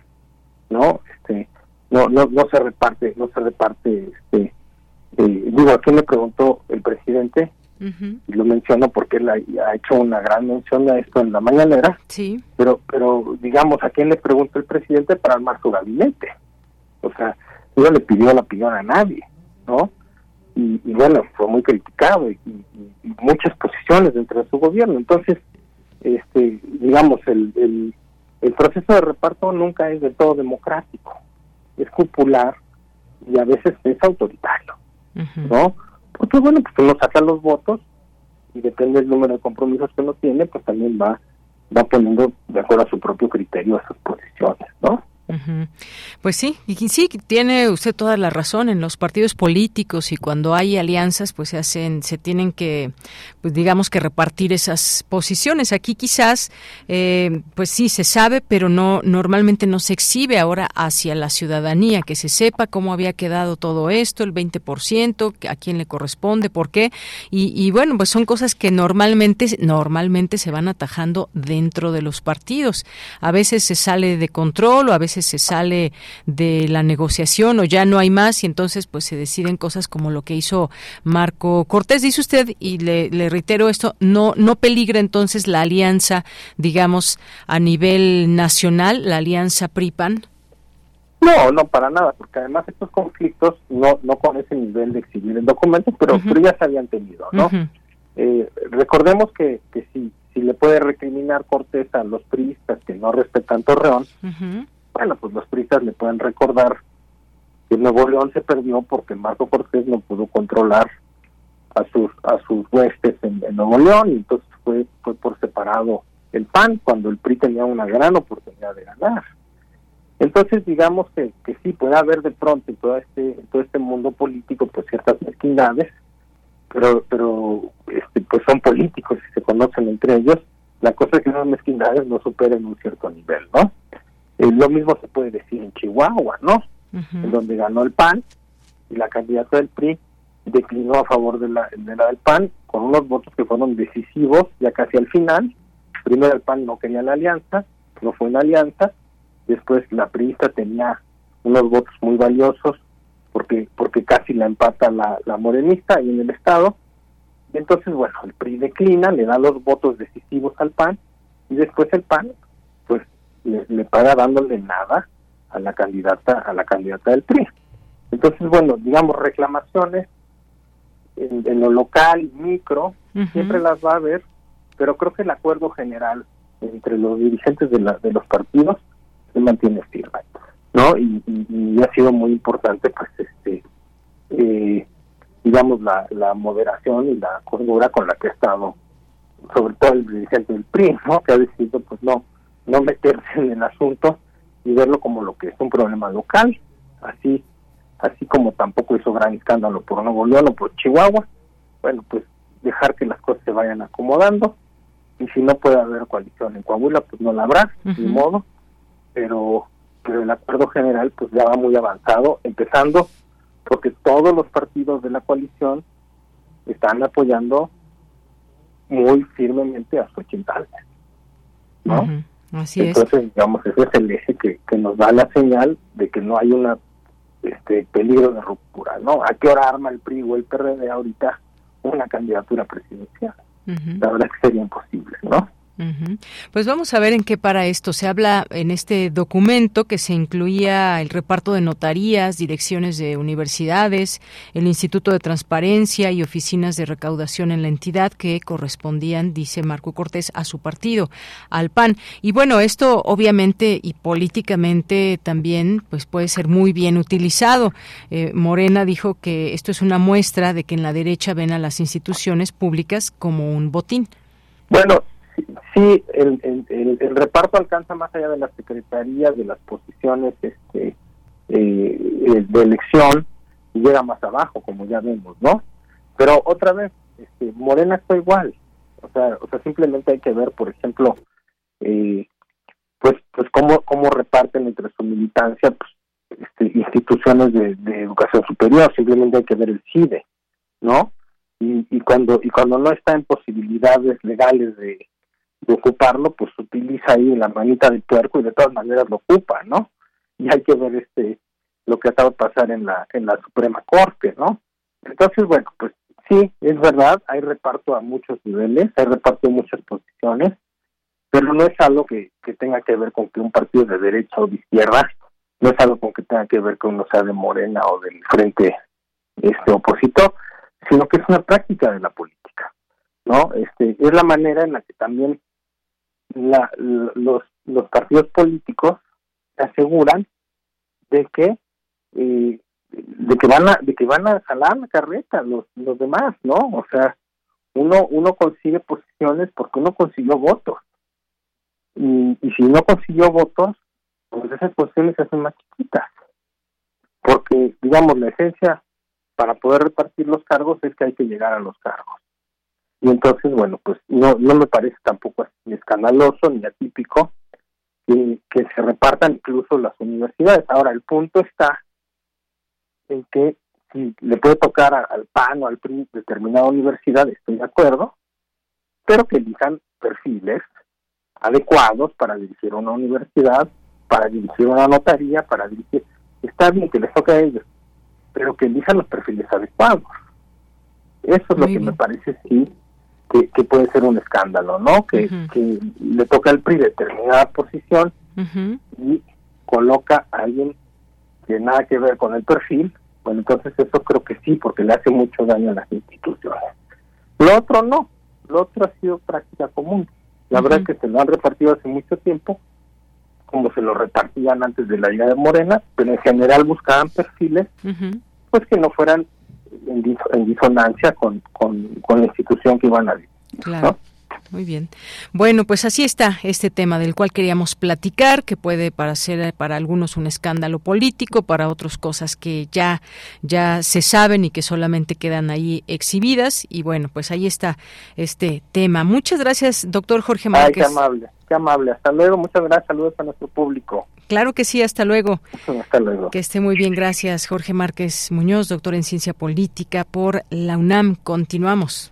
¿no? Este, no, no, no se reparte, no se reparte, este, eh, digo, a quién le preguntó el presidente, y lo menciono porque él ha, hecho una gran mención a esto en la mañanera, sí. pero, pero digamos, a quién le preguntó el presidente para armar su gabinete, o sea, no le pidió la opinión a nadie, ¿no? Y, bueno, fue muy criticado y, muchas posiciones dentro de su gobierno, entonces, este, digamos, el, el, el proceso de reparto nunca es de todo democrático, es popular y a veces es autoritario, ¿no? Porque bueno, pues uno saca los votos y depende del número de compromisos que uno tiene, pues también va va poniendo de acuerdo a su propio criterio esas posiciones, ¿no? Pues sí, y sí, tiene usted toda la razón en los partidos políticos y cuando hay alianzas, pues se hacen, se tienen que, pues digamos que repartir esas posiciones. Aquí quizás, eh, pues sí, se sabe, pero no, normalmente no se exhibe ahora hacia la ciudadanía, que se sepa cómo había quedado todo esto, el 20%, a quién le corresponde, por qué. Y, y bueno, pues son cosas que normalmente, normalmente se van atajando dentro de los partidos. A veces se sale de control o a veces se sale de la negociación o ya no hay más y entonces pues se deciden cosas como lo que hizo Marco Cortés. Dice usted, y le, reitero esto, no, no peligra entonces la alianza, digamos, a nivel nacional, la alianza PRIPAN. No, no, para nada, porque además estos conflictos, no no con ese nivel de exhibir el documento, pero, ya se habían tenido, ¿no? Eh, recordemos que, que si, si le puede recriminar Cortés a los priistas que no respetan Torreón, bueno, pues los pristas le pueden recordar que Nuevo León se perdió porque Marco Cortés no pudo controlar a sus a sus huestes en, Nuevo León y entonces fue fue por separado el PAN cuando el PRI tenía una gran oportunidad de ganar. Entonces digamos que, que sí puede haber de pronto en todo este en todo este mundo político pues ciertas mezquindades, pero pero este pues son políticos y se conocen entre ellos. La cosa es que esas mezquindades no superen un cierto nivel, ¿no? Eh, lo mismo se puede decir en Chihuahua, ¿no? En donde ganó el PAN y la candidata del PRI declinó a favor de la, de la del PAN con unos votos que fueron decisivos ya casi al final. Primero el PAN no quería la alianza, no fue una alianza. Después la priista tenía unos votos muy valiosos porque porque casi la empata la, la morenista ahí en el estado. Y entonces, bueno, el PRI declina, le da los votos decisivos al PAN y después el PAN le, paga dándole nada a la candidata a la candidata del PRI. Entonces, bueno, digamos reclamaciones en, lo local, micro, siempre las va a haber, pero creo que el acuerdo general entre los dirigentes de, la, de los partidos se mantiene firme, ¿no? Y, ha sido muy importante, pues, este, eh, digamos, la, la moderación y la cordura con la que ha estado, sobre todo el dirigente del PRI, ¿no? Que ha decidido, pues, no, no meterse en el asunto y verlo como lo que es un problema local, así así como tampoco hizo gran escándalo por Nuevo León o por Chihuahua, bueno, pues dejar que las cosas se vayan acomodando. Y si no puede haber coalición en Coahuila, pues no la habrá, ni modo, pero, pero el acuerdo general pues ya va muy avanzado, empezando porque todos los partidos de la coalición están apoyando muy firmemente a Xochitl ¿no? Así Entonces, digamos, ese es el eje que, que nos da la señal de que no hay una este peligro de ruptura, ¿no? ¿A qué hora arma el PRI o el PRD ahorita una candidatura presidencial? La verdad es que sería imposible, ¿no? Pues vamos a ver en qué para esto. Se habla en este documento que se incluía el reparto de notarías, direcciones de universidades, el Instituto de Transparencia y oficinas de recaudación en la entidad que correspondían, dice Marco Cortés, a su partido, al PAN. Y bueno, esto obviamente y políticamente también pues puede ser muy bien utilizado. Eh, Morena dijo que esto es una muestra de que en la derecha ven a las instituciones públicas como un botín. Bueno, sí, el, el, reparto alcanza más allá de las secretarías, de las posiciones este, eh, de elección, llega más abajo, como ya vemos, ¿no? Pero otra vez, este, Morena está igual, o sea, o sea, simplemente hay que ver, por ejemplo, eh, pues, pues cómo, cómo reparten entre su militancia pues, este, instituciones de, educación superior, simplemente hay que ver el CIDE, ¿no? Y, y cuando y cuando no está en posibilidades legales de, de ocuparlo, pues utiliza ahí la manita del puerco y de todas maneras lo ocupa, ¿no? Y hay que ver este lo que acaba de pasar en la en la Suprema Corte, ¿no? Entonces, bueno, pues sí, es verdad, hay reparto a muchos niveles, hay reparto en muchas posiciones, pero no es algo que, que tenga que ver con que un partido de derecha o de izquierda, no es algo con que tenga que ver con uno sea de Morena o del frente este opositor, sino que es una práctica de la política, ¿no? Este es la manera en la que también la, los los partidos políticos se aseguran de que eh, de que van a de que van a jalar la carreta los los demás no o sea uno uno consigue posiciones porque uno consiguió votos. Y, y si no consiguió votos pues esas posiciones se hacen más chiquitas. Porque digamos la esencia para poder repartir los cargos es que hay que llegar a los cargos y entonces bueno pues no no me parece tampoco así escandaloso ni atípico que, que se repartan incluso las universidades ahora el punto está en que si le puede tocar al PAN o al PRI determinada universidad, estoy de acuerdo, pero que elijan perfiles adecuados para dirigir una universidad, para dirigir una notaría, para dirigir... Está bien que les toque a ellos, pero que elijan los perfiles adecuados. Eso es lo que me parece sí que, que, puede ser un escándalo, ¿no? Que, que le toca al PRI determinada posición y coloca a alguien que nada que ver con el perfil, bueno, entonces eso creo que sí, porque le hace mucho daño a las instituciones. Lo otro no, lo otro ha sido práctica común. La verdad es que se lo han repartido hace mucho tiempo, como se lo repartían antes de la llegada de Morena, pero en general buscaban perfiles pues que no fueran en, disonancia con, con, la institución que iban a vivir. Claro. Muy bien. Bueno, pues así está este tema del cual queríamos platicar, que puede para ser para algunos un escándalo político, para otros cosas que ya ya se saben y que solamente quedan ahí exhibidas y bueno, pues ahí está este tema. Muchas gracias, doctor Jorge Márquez. qué amable, qué amable. Hasta luego, muchas gracias. Saludos a nuestro público. Claro que sí, hasta luego. Hasta luego. Que esté muy bien, gracias Jorge Márquez Muñoz, doctor en Ciencia Política por la UNAM. Continuamos.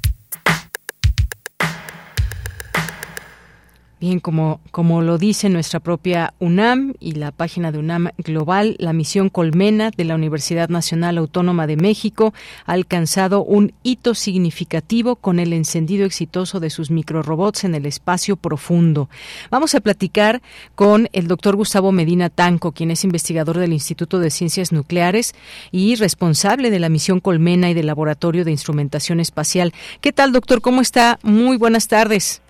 Bien, como, como lo dice nuestra propia UNAM y la página de UNAM Global, la misión Colmena de la Universidad Nacional Autónoma de México ha alcanzado un hito significativo con el encendido exitoso de sus microrobots en el espacio profundo. Vamos a platicar con el doctor Gustavo Medina Tanco, quien es investigador del Instituto de Ciencias Nucleares y responsable de la misión Colmena y del Laboratorio de Instrumentación Espacial. ¿Qué tal, doctor? ¿Cómo está? Muy buenas tardes.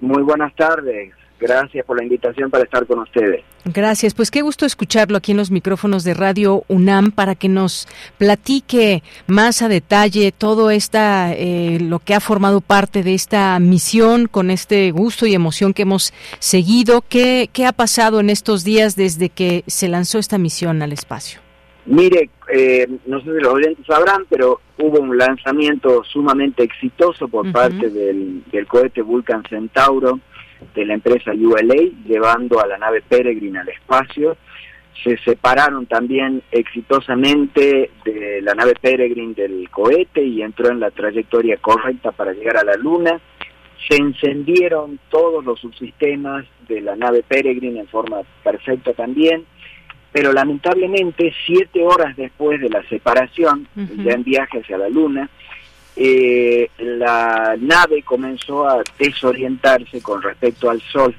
Muy buenas tardes. Gracias por la invitación para estar con ustedes. Gracias, pues qué gusto escucharlo aquí en los micrófonos de Radio UNAM para que nos platique más a detalle todo esta eh, lo que ha formado parte de esta misión con este gusto y emoción que hemos seguido. ¿Qué, qué ha pasado en estos días desde que se lanzó esta misión al espacio? Mire, eh, no sé si los oyentes sabrán, pero hubo un lanzamiento sumamente exitoso por parte del, del, cohete Vulcan Centauro de la empresa ULA, llevando a la nave Peregrine al espacio. Se separaron también exitosamente de la nave Peregrine del cohete y entró en la trayectoria correcta para llegar a la Luna. Se encendieron todos los subsistemas de la nave Peregrine en forma perfecta también pero lamentablemente siete horas después de la separación, ya en viaje hacia la Luna, eh, la nave comenzó a desorientarse con respecto al Sol.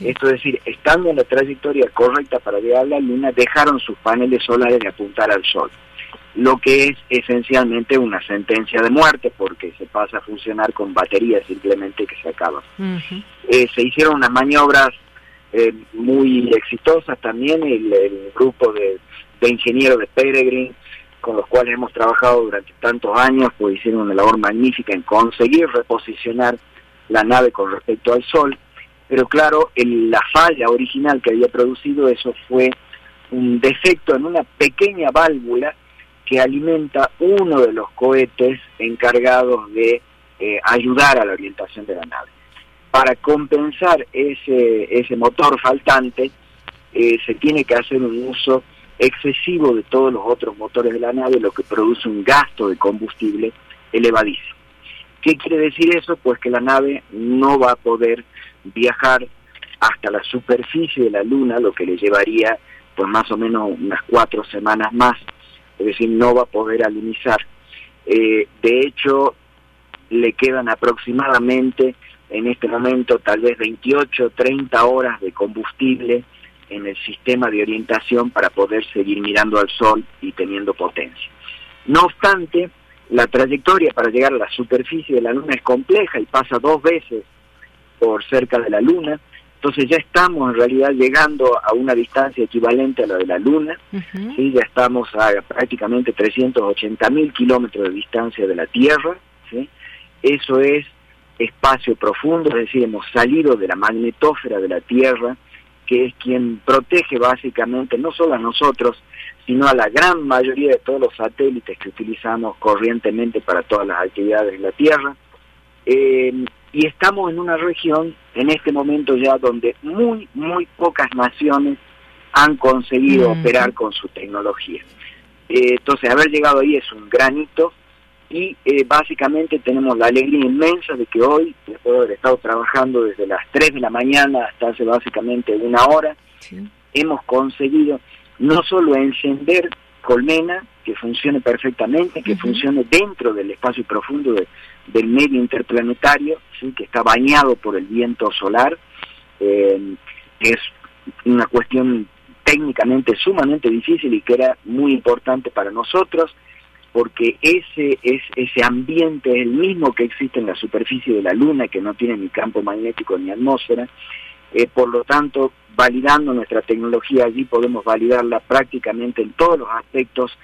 Esto es decir, estando en la trayectoria correcta para llegar a la Luna, dejaron sus paneles solares de apuntar al Sol, lo que es esencialmente una sentencia de muerte porque se pasa a funcionar con baterías simplemente que se acaban. Eh, se hicieron unas maniobras eh, muy exitosas también, el, grupo de, ingenieros de Peregrine, con los cuales hemos trabajado durante tantos años, pues hicieron una labor magnífica en conseguir reposicionar la nave con respecto al Sol. pero claro, la falla original que había producido eso fue un defecto en una pequeña válvula que alimenta uno de los cohetes encargados de eh, ayudar a la orientación de la nave. Para compensar ese, ese motor faltante, eh, se tiene que hacer un uso excesivo de todos los otros motores de la nave, lo que produce un gasto de combustible elevadísimo. ¿Qué quiere decir eso? Pues que la nave no va a poder viajar hasta la superficie de la Luna, lo que le llevaría por más o menos unas cuatro semanas más, es decir, no va a poder alunizar. Eh, de hecho, le quedan aproximadamente en este momento tal vez 28, 30 horas de combustible en el sistema de orientación para poder seguir mirando al Sol y teniendo potencia. No obstante, la trayectoria para llegar a la superficie de la Luna es compleja y pasa dos veces por cerca de la Luna, entonces ya estamos en realidad llegando a una distancia equivalente a la de la Luna, ¿sí? ya estamos a prácticamente 380 mil kilómetros de distancia de la Tierra, ¿sí? eso es espacio profundo, es decir, hemos salido de la magnetósfera de la Tierra, que es quien protege básicamente no solo a nosotros, sino a la gran mayoría de todos los satélites que utilizamos corrientemente para todas las actividades en la Tierra. Eh, y estamos en una región en este momento ya donde muy, muy pocas naciones han conseguido operar con su tecnología. Eh, entonces, haber llegado ahí es un gran hito y eh, básicamente tenemos la alegría inmensa de que hoy, después de haber estado trabajando desde las 3 de la mañana hasta hace básicamente una hora, hemos conseguido no solo encender Colmena, que funcione perfectamente, que funcione dentro del espacio profundo del medio interplanetario, ¿sí? que está bañado por el viento solar, eh, es una cuestión técnicamente sumamente difícil y que era muy importante para nosotros, porque ese, es, ese ambiente es el mismo que existe en la superficie de la Luna, que no tiene ni campo magnético ni atmósfera, eh, por lo tanto, validando nuestra tecnología allí podemos validarla prácticamente en todos los aspectos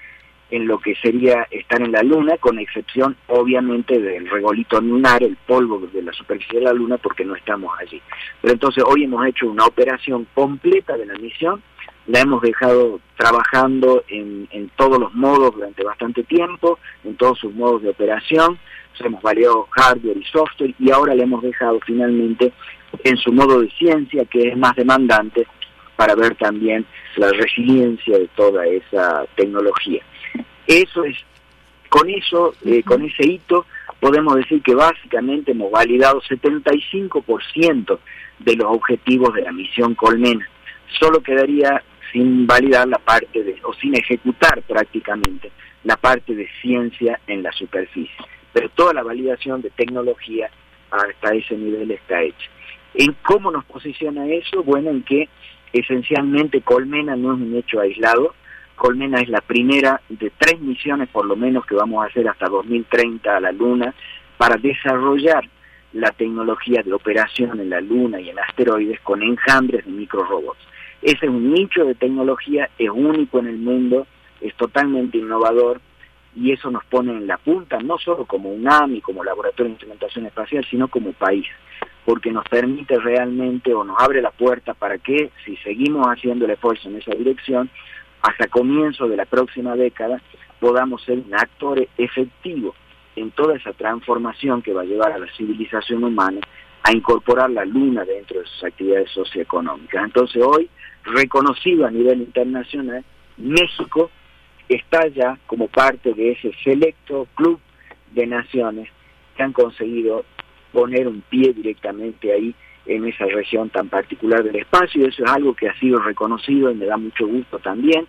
en lo que sería estar en la Luna, con excepción obviamente del regolito lunar, el polvo de la superficie de la Luna, porque no estamos allí. Pero entonces hoy hemos hecho una operación completa de la misión, la hemos dejado trabajando en, en todos los modos durante bastante tiempo, en todos sus modos de operación, hemos validado hardware y software y ahora le hemos dejado finalmente en su modo de ciencia, que es más demandante, para ver también la resiliencia de toda esa tecnología. Eso es, con eso, eh, con ese hito, podemos decir que básicamente hemos validado 75% de los objetivos de la misión Colmena. Solo quedaría sin validar la parte de, o sin ejecutar prácticamente, la parte de ciencia en la superficie. Pero toda la validación de tecnología hasta ese nivel está hecha. ¿En cómo nos posiciona eso? Bueno, en que esencialmente Colmena no es un hecho aislado, Colmena es la primera de tres misiones por lo menos que vamos a hacer hasta 2030 a la Luna para desarrollar la tecnología de operación en la Luna y en asteroides con enjambres de microrobots. Ese es un nicho de tecnología, es único en el mundo, es totalmente innovador y eso nos pone en la punta, no solo como UNAM y como Laboratorio de Instrumentación Espacial, sino como país porque nos permite realmente o nos abre la puerta para que, si seguimos haciendo el esfuerzo en esa dirección, hasta comienzo de la próxima década podamos ser un actor efectivo en toda esa transformación que va a llevar a la civilización humana a incorporar la luna dentro de sus actividades socioeconómicas. Entonces hoy, reconocido a nivel internacional, México está ya como parte de ese selecto club de naciones que han conseguido poner un pie directamente ahí en esa región tan particular del espacio. Eso es algo que ha sido reconocido y me da mucho gusto también,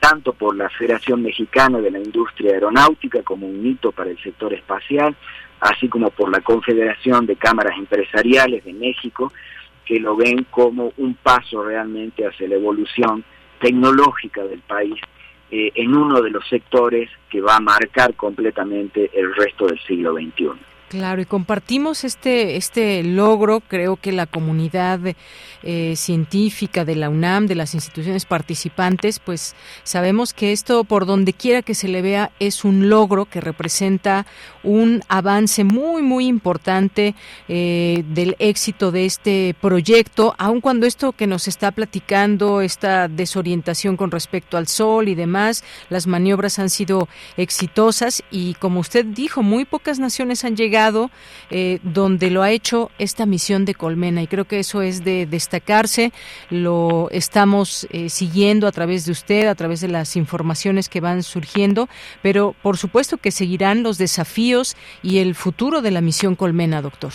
tanto por la Federación Mexicana de la Industria Aeronáutica como un hito para el sector espacial, así como por la Confederación de Cámaras Empresariales de México, que lo ven como un paso realmente hacia la evolución tecnológica del país eh, en uno de los sectores que va a marcar completamente el resto del siglo XXI. Claro, y compartimos este, este logro, creo que la comunidad eh, científica de la UNAM, de las instituciones participantes, pues sabemos que esto, por donde quiera que se le vea, es un logro que representa un avance muy, muy importante eh, del éxito de este proyecto, aun cuando esto que nos está platicando, esta desorientación con respecto al sol y demás, las maniobras han sido exitosas y como usted dijo, muy pocas naciones han llegado eh, donde lo ha hecho esta misión de Colmena y creo que eso es de destacarse. Lo estamos eh, siguiendo a través de usted, a través de las informaciones que van surgiendo, pero por supuesto que seguirán los desafíos y el futuro de la misión Colmena, doctor.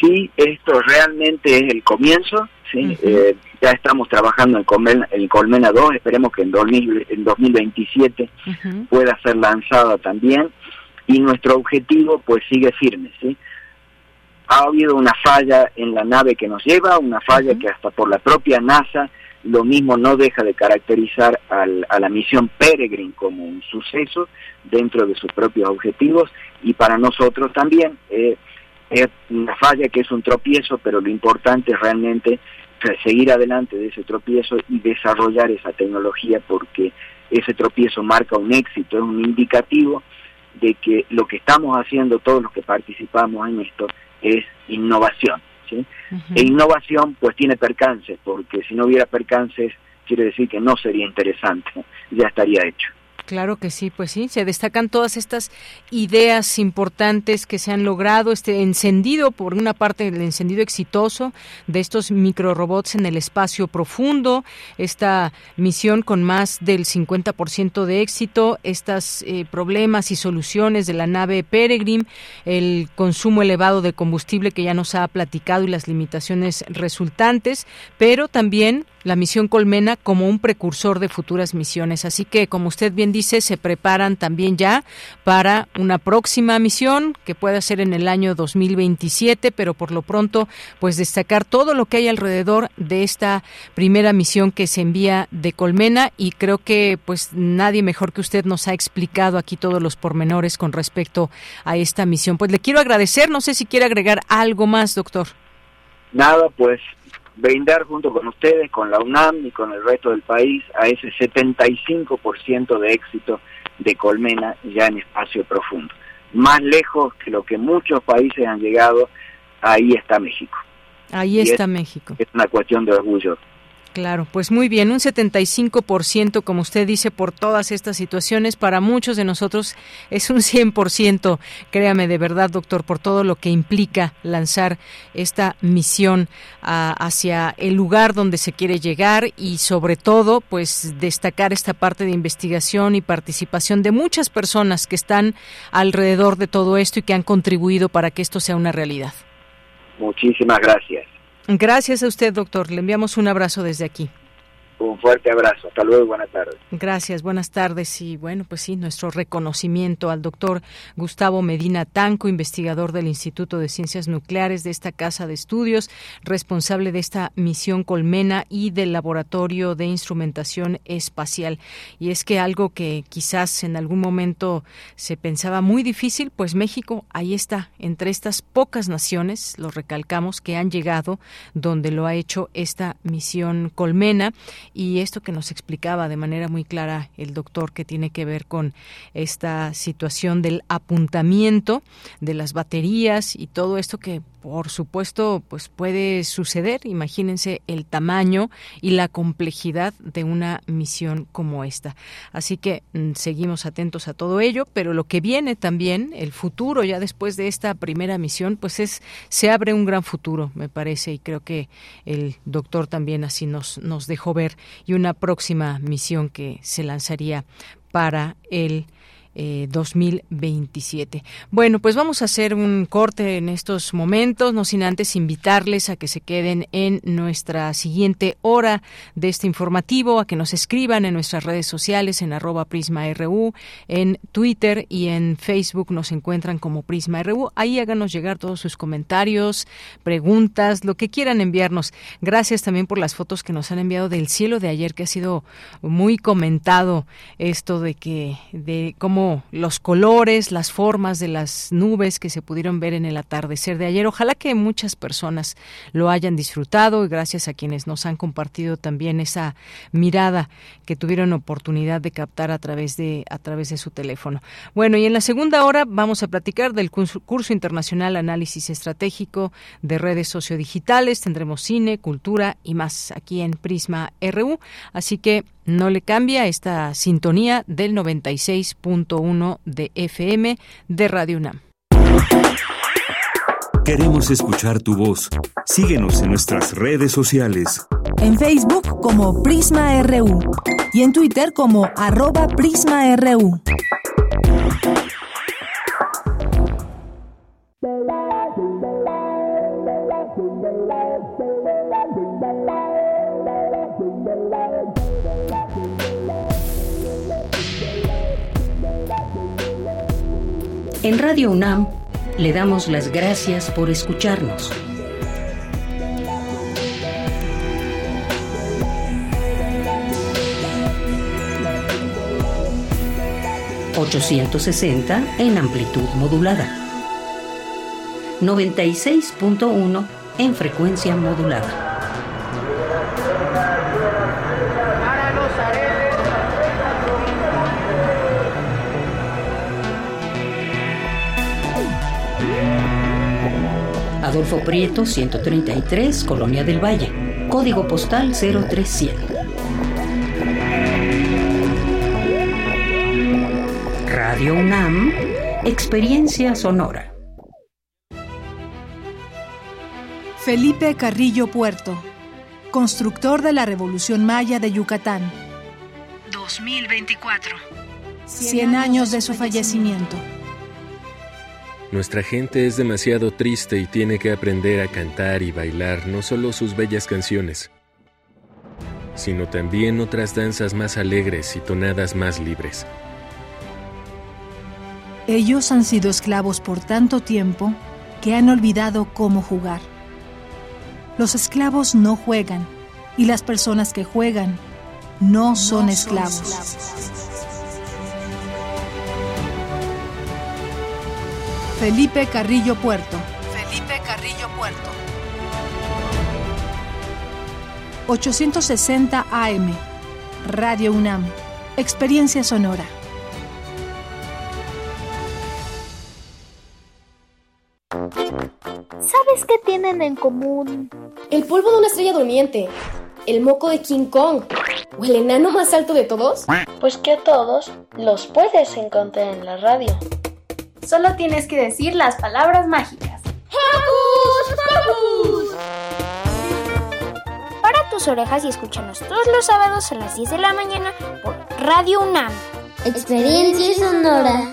Sí, esto realmente es el comienzo. ¿sí? Eh, ya estamos trabajando en Colmena, en Colmena 2, esperemos que en, 2000, en 2027 pueda ser lanzada también y nuestro objetivo pues sigue firme, ¿sí? Ha habido una falla en la nave que nos lleva, una falla que hasta por la propia NASA lo mismo no deja de caracterizar a la misión Peregrine como un suceso dentro de sus propios objetivos y para nosotros también eh, es una falla que es un tropiezo, pero lo importante es realmente seguir adelante de ese tropiezo y desarrollar esa tecnología porque ese tropiezo marca un éxito, es un indicativo de que lo que estamos haciendo todos los que participamos en esto es innovación. ¿sí? E innovación pues tiene percances, porque si no hubiera percances quiere decir que no sería interesante, ya estaría hecho. Claro que sí, pues sí, se destacan todas estas ideas importantes que se han logrado, este encendido, por una parte el encendido exitoso de estos microrobots en el espacio profundo, esta misión con más del 50% de éxito, estos eh, problemas y soluciones de la nave Peregrine, el consumo elevado de combustible que ya nos ha platicado y las limitaciones resultantes, pero también la misión Colmena como un precursor de futuras misiones. Así que, como usted bien dice, se preparan también ya para una próxima misión que pueda ser en el año 2027, pero por lo pronto, pues destacar todo lo que hay alrededor de esta primera misión que se envía de Colmena y creo que pues nadie mejor que usted nos ha explicado aquí todos los pormenores con respecto a esta misión. Pues le quiero agradecer, no sé si quiere agregar algo más, doctor. Nada, pues brindar junto con ustedes, con la UNAM y con el resto del país a ese 75% de éxito de Colmena ya en espacio profundo. Más lejos que lo que muchos países han llegado, ahí está México. Ahí está México. Es una cuestión de orgullo. Claro, pues muy bien, un 75%, como usted dice, por todas estas situaciones, para muchos de nosotros es un 100%, créame de verdad, doctor, por todo lo que implica lanzar esta misión hacia el lugar donde se quiere llegar y sobre todo, pues destacar esta parte de investigación y participación de muchas personas que están alrededor de todo esto y que han contribuido para que esto sea una realidad. Muchísimas gracias. Gracias a usted, doctor. Le enviamos un abrazo desde aquí. Un fuerte abrazo. Hasta luego. Buenas tardes. Gracias. Buenas tardes. Y bueno, pues sí, nuestro reconocimiento al doctor Gustavo Medina Tanco, investigador del Instituto de Ciencias Nucleares de esta casa de estudios, responsable de esta misión Colmena y del Laboratorio de Instrumentación Espacial. Y es que algo que quizás en algún momento se pensaba muy difícil, pues México ahí está, entre estas pocas naciones, lo recalcamos, que han llegado donde lo ha hecho esta misión Colmena y esto que nos explicaba de manera muy clara el doctor que tiene que ver con esta situación del apuntamiento de las baterías y todo esto que por supuesto pues puede suceder. Imagínense el tamaño y la complejidad de una misión como esta. Así que mm, seguimos atentos a todo ello pero lo que viene también el futuro ya después de esta primera misión pues es se abre un gran futuro me parece y creo que el doctor también así nos nos dejó ver y una próxima misión que se lanzaría para el 2027. Eh, bueno, pues vamos a hacer un corte en estos momentos, no sin antes invitarles a que se queden en nuestra siguiente hora de este informativo, a que nos escriban en nuestras redes sociales en arroba PrismaRU, en Twitter y en Facebook nos encuentran como PrismaRU. Ahí háganos llegar todos sus comentarios, preguntas, lo que quieran enviarnos. Gracias también por las fotos que nos han enviado del cielo de ayer, que ha sido muy comentado esto de que, de cómo los colores, las formas de las nubes que se pudieron ver en el atardecer de ayer. Ojalá que muchas personas lo hayan disfrutado y gracias a quienes nos han compartido también esa mirada que tuvieron oportunidad de captar a través de a través de su teléfono. Bueno, y en la segunda hora vamos a platicar del curso internacional Análisis Estratégico de Redes Sociodigitales. Tendremos cine, cultura y más aquí en Prisma RU. Así que no le cambia esta sintonía del 96.1 de FM de Radio UNAM. Queremos escuchar tu voz. Síguenos en nuestras redes sociales. En Facebook como Prisma RU y en Twitter como arroba PrismaRU. En Radio UNAM le damos las gracias por escucharnos. ...860 en amplitud modulada... ...96.1 en frecuencia modulada. Adolfo Prieto, 133, Colonia del Valle. Código postal 037. Radio UNAM, Experiencia Sonora. Felipe Carrillo Puerto, constructor de la Revolución Maya de Yucatán. 2024. 100 años de su fallecimiento. Nuestra gente es demasiado triste y tiene que aprender a cantar y bailar no solo sus bellas canciones, sino también otras danzas más alegres y tonadas más libres. Ellos han sido esclavos por tanto tiempo que han olvidado cómo jugar. Los esclavos no juegan y las personas que juegan no son esclavos. Felipe Carrillo Puerto. Felipe Carrillo Puerto. 860 AM. Radio UNAM. Experiencia sonora. ¿Sabes qué tienen en común? El polvo de una estrella durmiente, el moco de King Kong o el enano más alto de todos. Pues que a todos los puedes encontrar en la radio. Solo tienes que decir las palabras mágicas. ¡Hocus Para tus orejas y escúchanos todos los sábados a las 10 de la mañana por Radio UNAM. Experiencia sonora.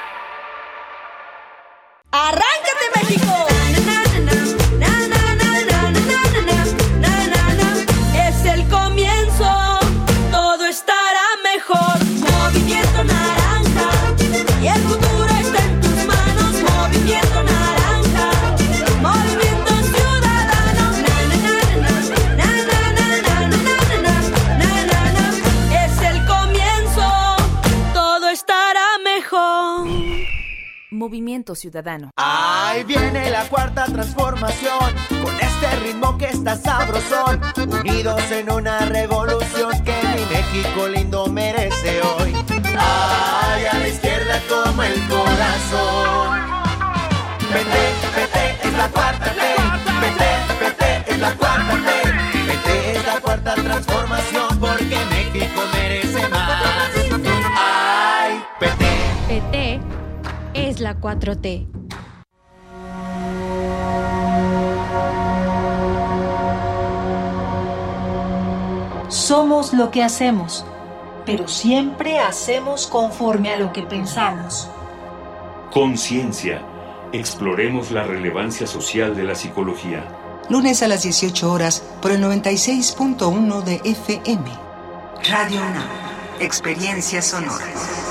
¡Arráncate Movimiento Ciudadano. Ahí viene la cuarta transformación, con este ritmo que está sabrosón, unidos en una revolución que mi México lindo merece hoy. Ay, a la izquierda como el corazón. Vete, vete, es la cuarta T. Vete, vete, es la cuarta T. Vete, es la cuarta transformación porque México merece más. Ay, PT. PT es la 4T. Somos lo que hacemos, pero siempre hacemos conforme a lo que pensamos. Conciencia. Exploremos la relevancia social de la psicología. Lunes a las 18 horas por el 96.1 de FM. Radio UNAM. Experiencias sonoras.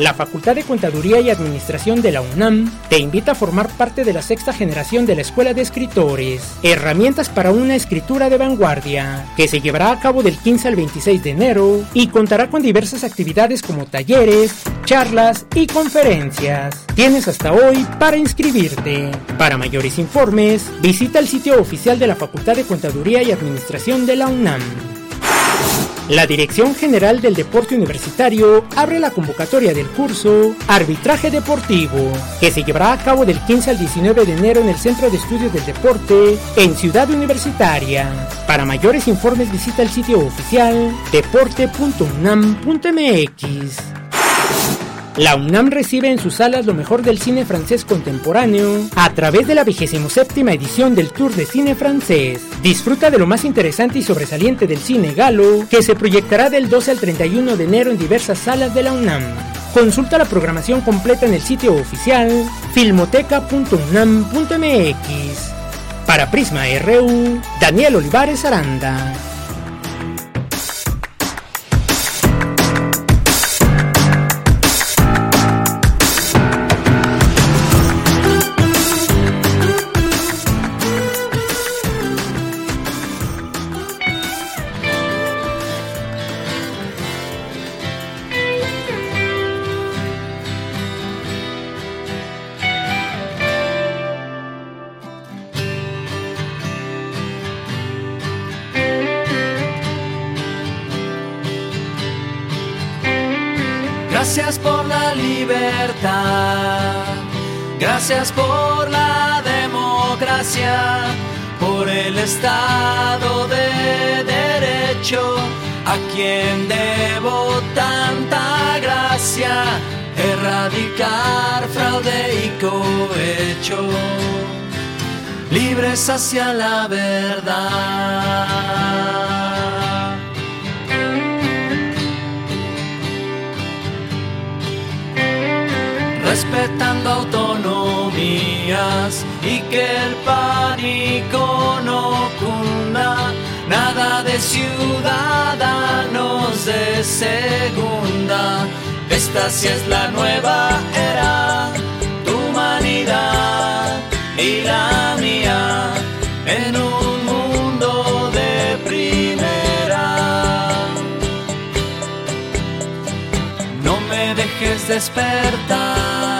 La Facultad de Contaduría y Administración de la UNAM te invita a formar parte de la sexta generación de la Escuela de Escritores, Herramientas para una escritura de vanguardia, que se llevará a cabo del 15 al 26 de enero y contará con diversas actividades como talleres, charlas y conferencias. Tienes hasta hoy para inscribirte. Para mayores informes, visita el sitio oficial de la Facultad de Contaduría y Administración de la UNAM. La Dirección General del Deporte Universitario abre la convocatoria del curso Arbitraje Deportivo, que se llevará a cabo del 15 al 19 de enero en el Centro de Estudios del Deporte en Ciudad Universitaria. Para mayores informes visita el sitio oficial deporte.unam.mx. La UNAM recibe en sus salas lo mejor del cine francés contemporáneo a través de la 27 edición del Tour de Cine Francés. Disfruta de lo más interesante y sobresaliente del cine galo, que se proyectará del 12 al 31 de enero en diversas salas de la UNAM. Consulta la programación completa en el sitio oficial filmoteca.unam.mx. Para Prisma RU, Daniel Olivares Aranda. Gracias por la democracia, por el Estado de Derecho, a quien debo tanta gracia, erradicar fraude y cohecho, libres hacia la verdad. respetando y que el pánico no cunda, nada de ciudadanos de segunda. Esta sí es la nueva era, tu humanidad y la mía en un mundo de primera. No me dejes despertar,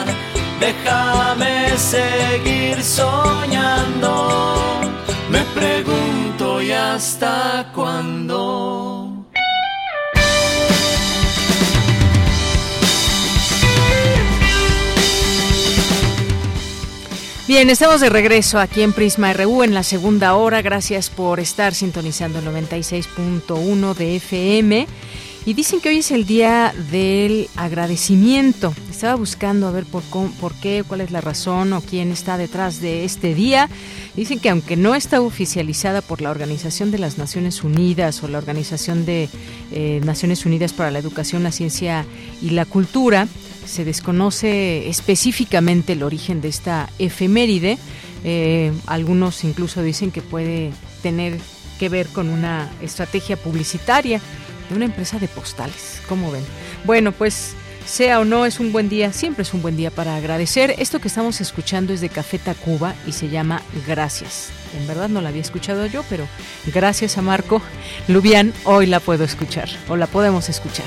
déjame seguir soñando. Me pregunto y hasta cuándo. Bien, estamos de regreso aquí en Prisma RU en la segunda hora. Gracias por estar sintonizando el 96.1 de FM. Y dicen que hoy es el día del agradecimiento. Estaba buscando a ver por, por qué, cuál es la razón o quién está detrás de este día. Dicen que aunque no está oficializada por la Organización de las Naciones Unidas o la Organización de eh, Naciones Unidas para la Educación, la Ciencia y la Cultura, se desconoce específicamente el origen de esta efeméride. Eh, algunos incluso dicen que puede tener que ver con una estrategia publicitaria de una empresa de postales. ¿Cómo ven? Bueno, pues sea o no, es un buen día, siempre es un buen día para agradecer. Esto que estamos escuchando es de Café Tacuba y se llama Gracias. En verdad no la había escuchado yo, pero gracias a Marco Lubián, hoy la puedo escuchar, o la podemos escuchar.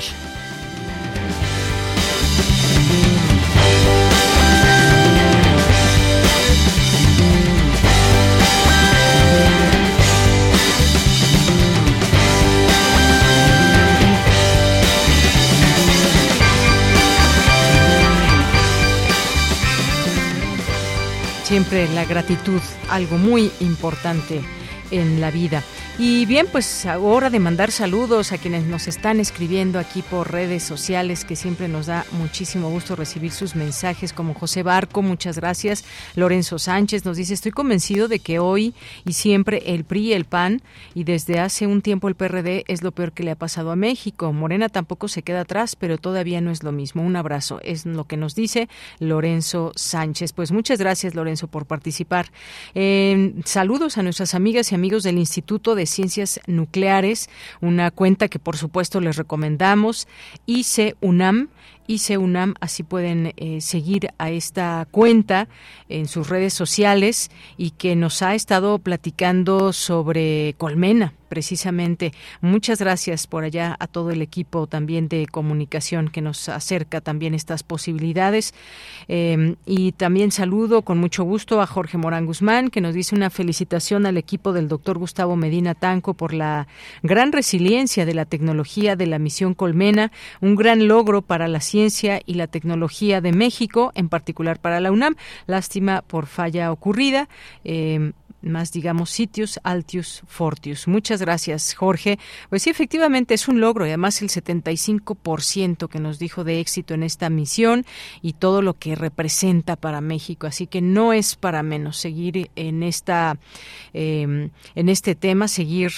Siempre la gratitud, algo muy importante en la vida. Y bien, pues ahora de mandar saludos a quienes nos están escribiendo aquí por redes sociales, que siempre nos da muchísimo gusto recibir sus mensajes, como José Barco, muchas gracias. Lorenzo Sánchez nos dice, estoy convencido de que hoy y siempre el PRI el PAN, y desde hace un tiempo el PRD, es lo peor que le ha pasado a México. Morena tampoco se queda atrás, pero todavía no es lo mismo. Un abrazo, es lo que nos dice Lorenzo Sánchez. Pues muchas gracias, Lorenzo, por participar. Eh, saludos a nuestras amigas y amigos del Instituto de Ciencias Nucleares, una cuenta que por supuesto les recomendamos, ICE UNAM, ICE UNAM, así pueden eh, seguir a esta cuenta en sus redes sociales y que nos ha estado platicando sobre Colmena, precisamente. Muchas gracias por allá a todo el equipo también de comunicación que nos acerca también estas posibilidades. Em, y también saludo con mucho gusto a Jorge Morán Guzmán, que nos dice una felicitación al equipo del doctor Gustavo Medina Tanco por la gran resiliencia de la tecnología de la misión Colmena, un gran logro para la ciencia y la tecnología de México, en particular para la UNAM. Lástima por falla ocurrida. Eh, más digamos sitios altius fortius. Muchas gracias, Jorge. Pues sí, efectivamente es un logro y además el 75% que nos dijo de éxito en esta misión y todo lo que representa para México. Así que no es para menos seguir en esta em, en este tema, seguir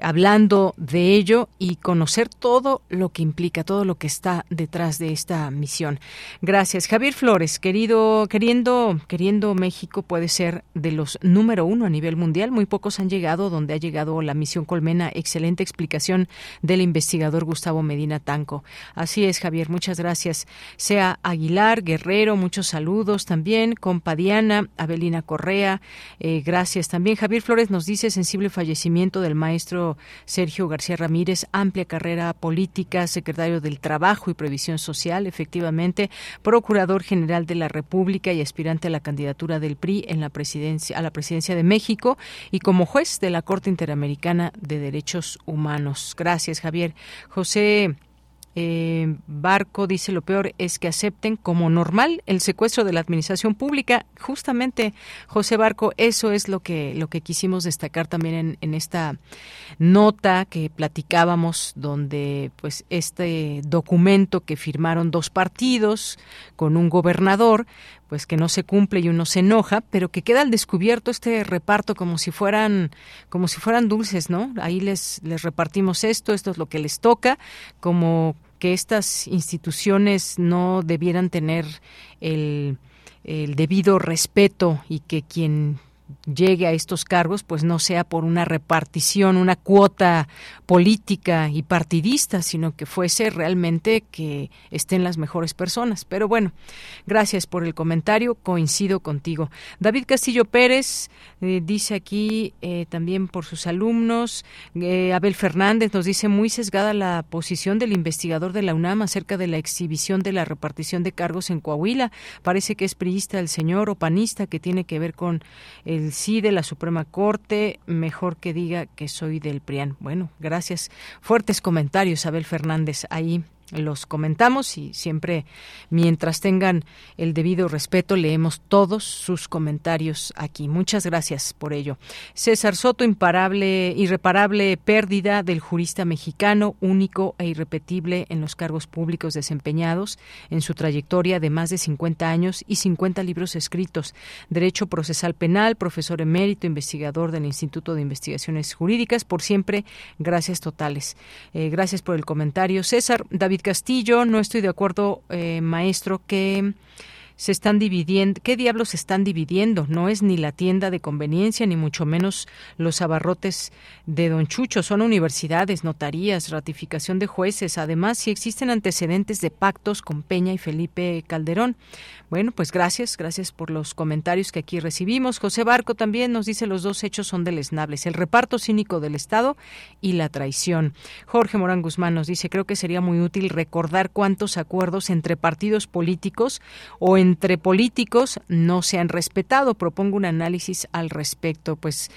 hablando de ello y conocer todo lo que implica, todo lo que está detrás de esta misión. Gracias, Javier Flores, querido, queriendo, queriendo México puede ser de los número uno nivel mundial. Muy pocos han llegado donde ha llegado la misión Colmena. Excelente explicación del investigador Gustavo Medina Tanco. Así es, Javier. Muchas gracias. Sea Aguilar, Guerrero, muchos saludos también. Compadiana, Abelina Correa, eh, gracias también. Javier Flores nos dice sensible fallecimiento del maestro Sergio García Ramírez, amplia carrera política, secretario del Trabajo y Previsión Social, efectivamente, procurador general de la República y aspirante a la candidatura del PRI en la presidencia, a la presidencia de México y como juez de la Corte Interamericana de Derechos Humanos. Gracias, Javier. José eh, Barco dice lo peor es que acepten como normal el secuestro de la administración pública. Justamente, José Barco, eso es lo que, lo que quisimos destacar también en, en esta nota que platicábamos, donde pues este documento que firmaron dos partidos con un gobernador, pues que no se cumple y uno se enoja, pero que queda al descubierto este reparto como si fueran como si fueran dulces, ¿no? Ahí les les repartimos esto, esto es lo que les toca, como que estas instituciones no debieran tener el el debido respeto y que quien llegue a estos cargos, pues no sea por una repartición, una cuota política y partidista, sino que fuese realmente que estén las mejores personas. Pero bueno, gracias por el comentario, coincido contigo. David Castillo Pérez eh, dice aquí eh, también por sus alumnos, eh, Abel Fernández nos dice muy sesgada la posición del investigador de la UNAM acerca de la exhibición de la repartición de cargos en Coahuila. Parece que es priista el señor o panista que tiene que ver con el sí de la Suprema Corte, mejor que diga que soy del PRIAN. Bueno, gracias. Fuertes comentarios, Abel Fernández, ahí los comentamos y siempre mientras tengan el debido respeto leemos todos sus comentarios aquí. Muchas gracias por ello. César Soto, imparable, irreparable pérdida del jurista mexicano, único e irrepetible en los cargos públicos desempeñados en su trayectoria de más de 50 años y 50 libros escritos. Derecho procesal penal, profesor emérito, investigador del Instituto de Investigaciones Jurídicas. Por siempre, gracias totales. Eh, gracias por el comentario. César, David Castillo, no estoy de acuerdo, eh, maestro, que se están dividiendo, ¿qué diablos se están dividiendo? No es ni la tienda de conveniencia, ni mucho menos los abarrotes de Don Chucho, son universidades, notarías, ratificación de jueces. Además, si existen antecedentes de pactos con Peña y Felipe Calderón. Bueno, pues gracias, gracias por los comentarios que aquí recibimos. José Barco también nos dice los dos hechos son deleznables, el reparto cínico del Estado y la traición. Jorge Morán Guzmán nos dice, creo que sería muy útil recordar cuántos acuerdos entre partidos políticos o en entre políticos no se han respetado. Propongo un análisis al respecto. Pues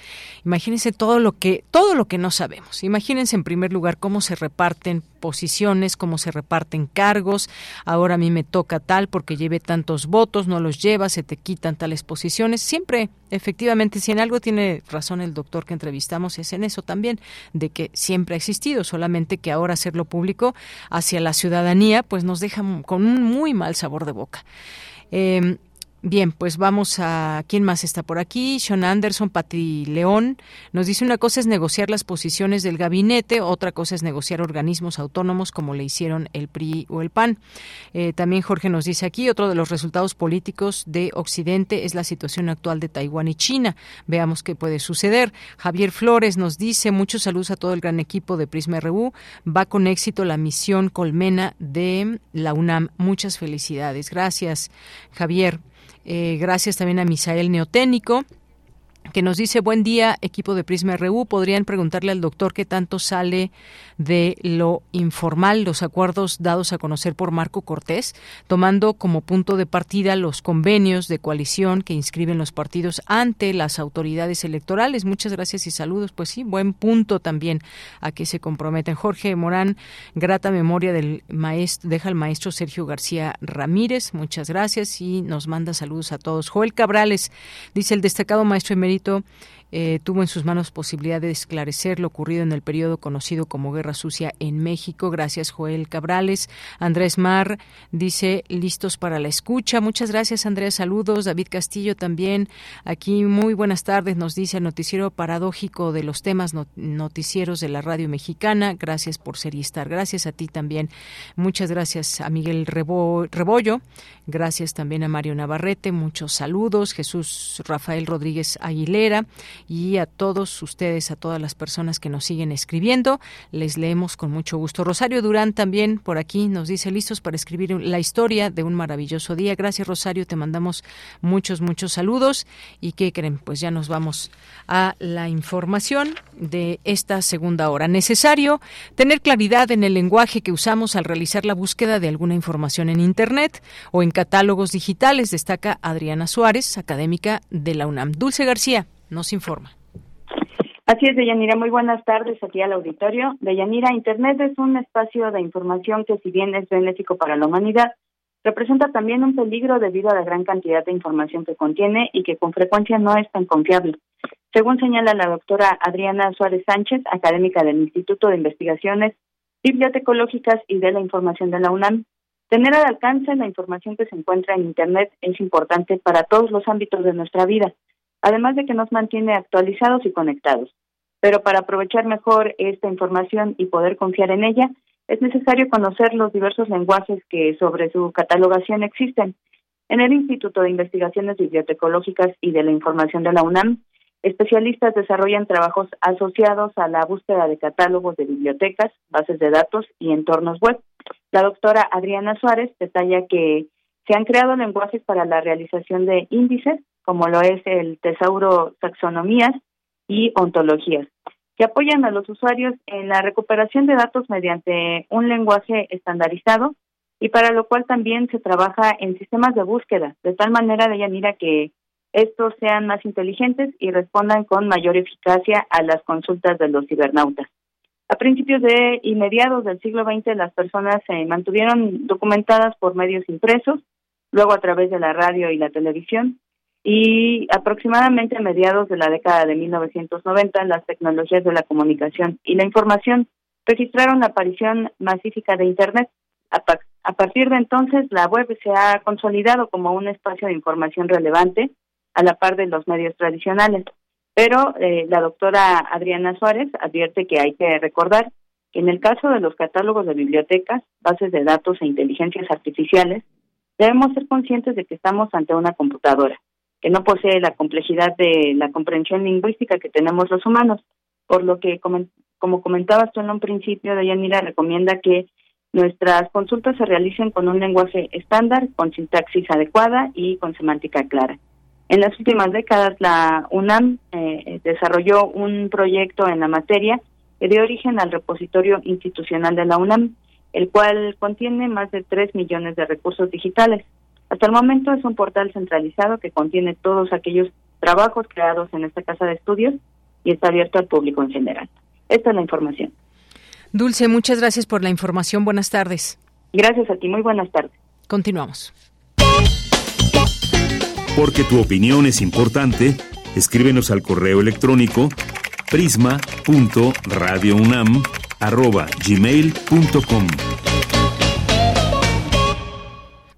imagínense todo lo que todo lo que no sabemos. Imagínense en primer lugar cómo se reparten posiciones, cómo se reparten cargos. Ahora a mí me toca tal porque lleve tantos votos, no los lleva, se te quitan tales posiciones. Siempre, efectivamente, si en algo tiene razón el doctor que entrevistamos es en eso también, de que siempre ha existido, solamente que ahora hacerlo público hacia la ciudadanía, pues nos deja con un muy mal sabor de boca. Eh, Bien, pues vamos a quién más está por aquí. Sean Anderson, Pati León nos dice una cosa es negociar las posiciones del gabinete, otra cosa es negociar organismos autónomos como le hicieron el PRI o el PAN. Eh, también Jorge nos dice aquí otro de los resultados políticos de Occidente es la situación actual de Taiwán y China. Veamos qué puede suceder. Javier Flores nos dice muchos saludos a todo el gran equipo de Prisma RU. Va con éxito la misión Colmena de la UNAM. Muchas felicidades. Gracias, Javier. Eh, gracias también a Misael Neoténico que nos dice buen día equipo de Prisma RU podrían preguntarle al doctor qué tanto sale de lo informal los acuerdos dados a conocer por Marco Cortés tomando como punto de partida los convenios de coalición que inscriben los partidos ante las autoridades electorales muchas gracias y saludos. Pues sí buen punto también a que se comprometen. Jorge Morán grata memoria del maestro deja el maestro Sergio García Ramírez. Muchas gracias y nos manda saludos a todos. Joel Cabrales dice el destacado maestro emérito escrito eh, tuvo en sus manos posibilidad de esclarecer lo ocurrido en el periodo conocido como Guerra Sucia en México. Gracias, Joel Cabrales. Andrés Mar dice, listos para la escucha. Muchas gracias, Andrés. Saludos. David Castillo también. Aquí, muy buenas tardes, nos dice el noticiero paradójico de los temas noticieros de la radio mexicana. Gracias por ser y estar. Gracias a ti también. Muchas gracias a Miguel Rebollo. Gracias también a Mario Navarrete. Muchos saludos. Jesús Rafael Rodríguez Aguilera y a todos ustedes, a todas las personas que nos siguen escribiendo. Les leemos con mucho gusto. Rosario Durán también por aquí nos dice listos para escribir la historia de un maravilloso día. Gracias Rosario, te mandamos muchos, muchos saludos. ¿Y qué creen? Pues ya nos vamos a la información de esta segunda hora. Necesario tener claridad en el lenguaje que usamos al realizar la búsqueda de alguna información en Internet o en catálogos digitales, destaca Adriana Suárez, académica de la UNAM. Dulce García nos informa. Así es, Deyanira. Muy buenas tardes aquí al auditorio. Deyanira, Internet es un espacio de información que, si bien es benéfico para la humanidad, representa también un peligro debido a la gran cantidad de información que contiene y que con frecuencia no es tan confiable. Según señala la doctora Adriana Suárez Sánchez, académica del Instituto de Investigaciones Bibliotecológicas y de la Información de la UNAM, tener al alcance la información que se encuentra en Internet es importante para todos los ámbitos de nuestra vida, además de que nos mantiene actualizados y conectados. Pero para aprovechar mejor esta información y poder confiar en ella, es necesario conocer los diversos lenguajes que sobre su catalogación existen. En el Instituto de Investigaciones Bibliotecológicas y de la Información de la UNAM, especialistas desarrollan trabajos asociados a la búsqueda de catálogos de bibliotecas, bases de datos y entornos web. La doctora Adriana Suárez detalla que se han creado lenguajes para la realización de índices, como lo es el tesauro taxonomías y ontologías, que apoyan a los usuarios en la recuperación de datos mediante un lenguaje estandarizado y para lo cual también se trabaja en sistemas de búsqueda, de tal manera de mira que estos sean más inteligentes y respondan con mayor eficacia a las consultas de los cibernautas. A principios de y mediados del siglo XX las personas se mantuvieron documentadas por medios impresos, luego a través de la radio y la televisión, y aproximadamente a mediados de la década de 1990 las tecnologías de la comunicación y la información registraron la aparición masífica de Internet. A, partir de entonces, la web se ha consolidado como un espacio de información relevante a la par de los medios tradicionales. Pero eh, la doctora Adriana Suárez advierte que hay que recordar que en el caso de los catálogos de bibliotecas, bases de datos e inteligencias artificiales, debemos ser conscientes de que estamos ante una computadora que no posee la complejidad de la comprensión lingüística que tenemos los humanos, por lo que, como comentabas tú en un principio, Dayanira recomienda que nuestras consultas se realicen con un lenguaje estándar, con sintaxis adecuada y con semántica clara. En las últimas décadas, la UNAM eh, desarrolló un proyecto en la materia que dio origen al repositorio institucional de la UNAM, el cual contiene más de 3 millones de recursos digitales. Hasta el momento es un portal centralizado que contiene todos aquellos trabajos creados en esta casa de estudios y está abierto al público en general. Esta es la información. Dulce, muchas gracias por la información. Buenas tardes. Gracias a ti. Muy buenas tardes. Continuamos. Porque tu opinión es importante, escríbenos al correo electrónico prisma.radiounam@gmail.com.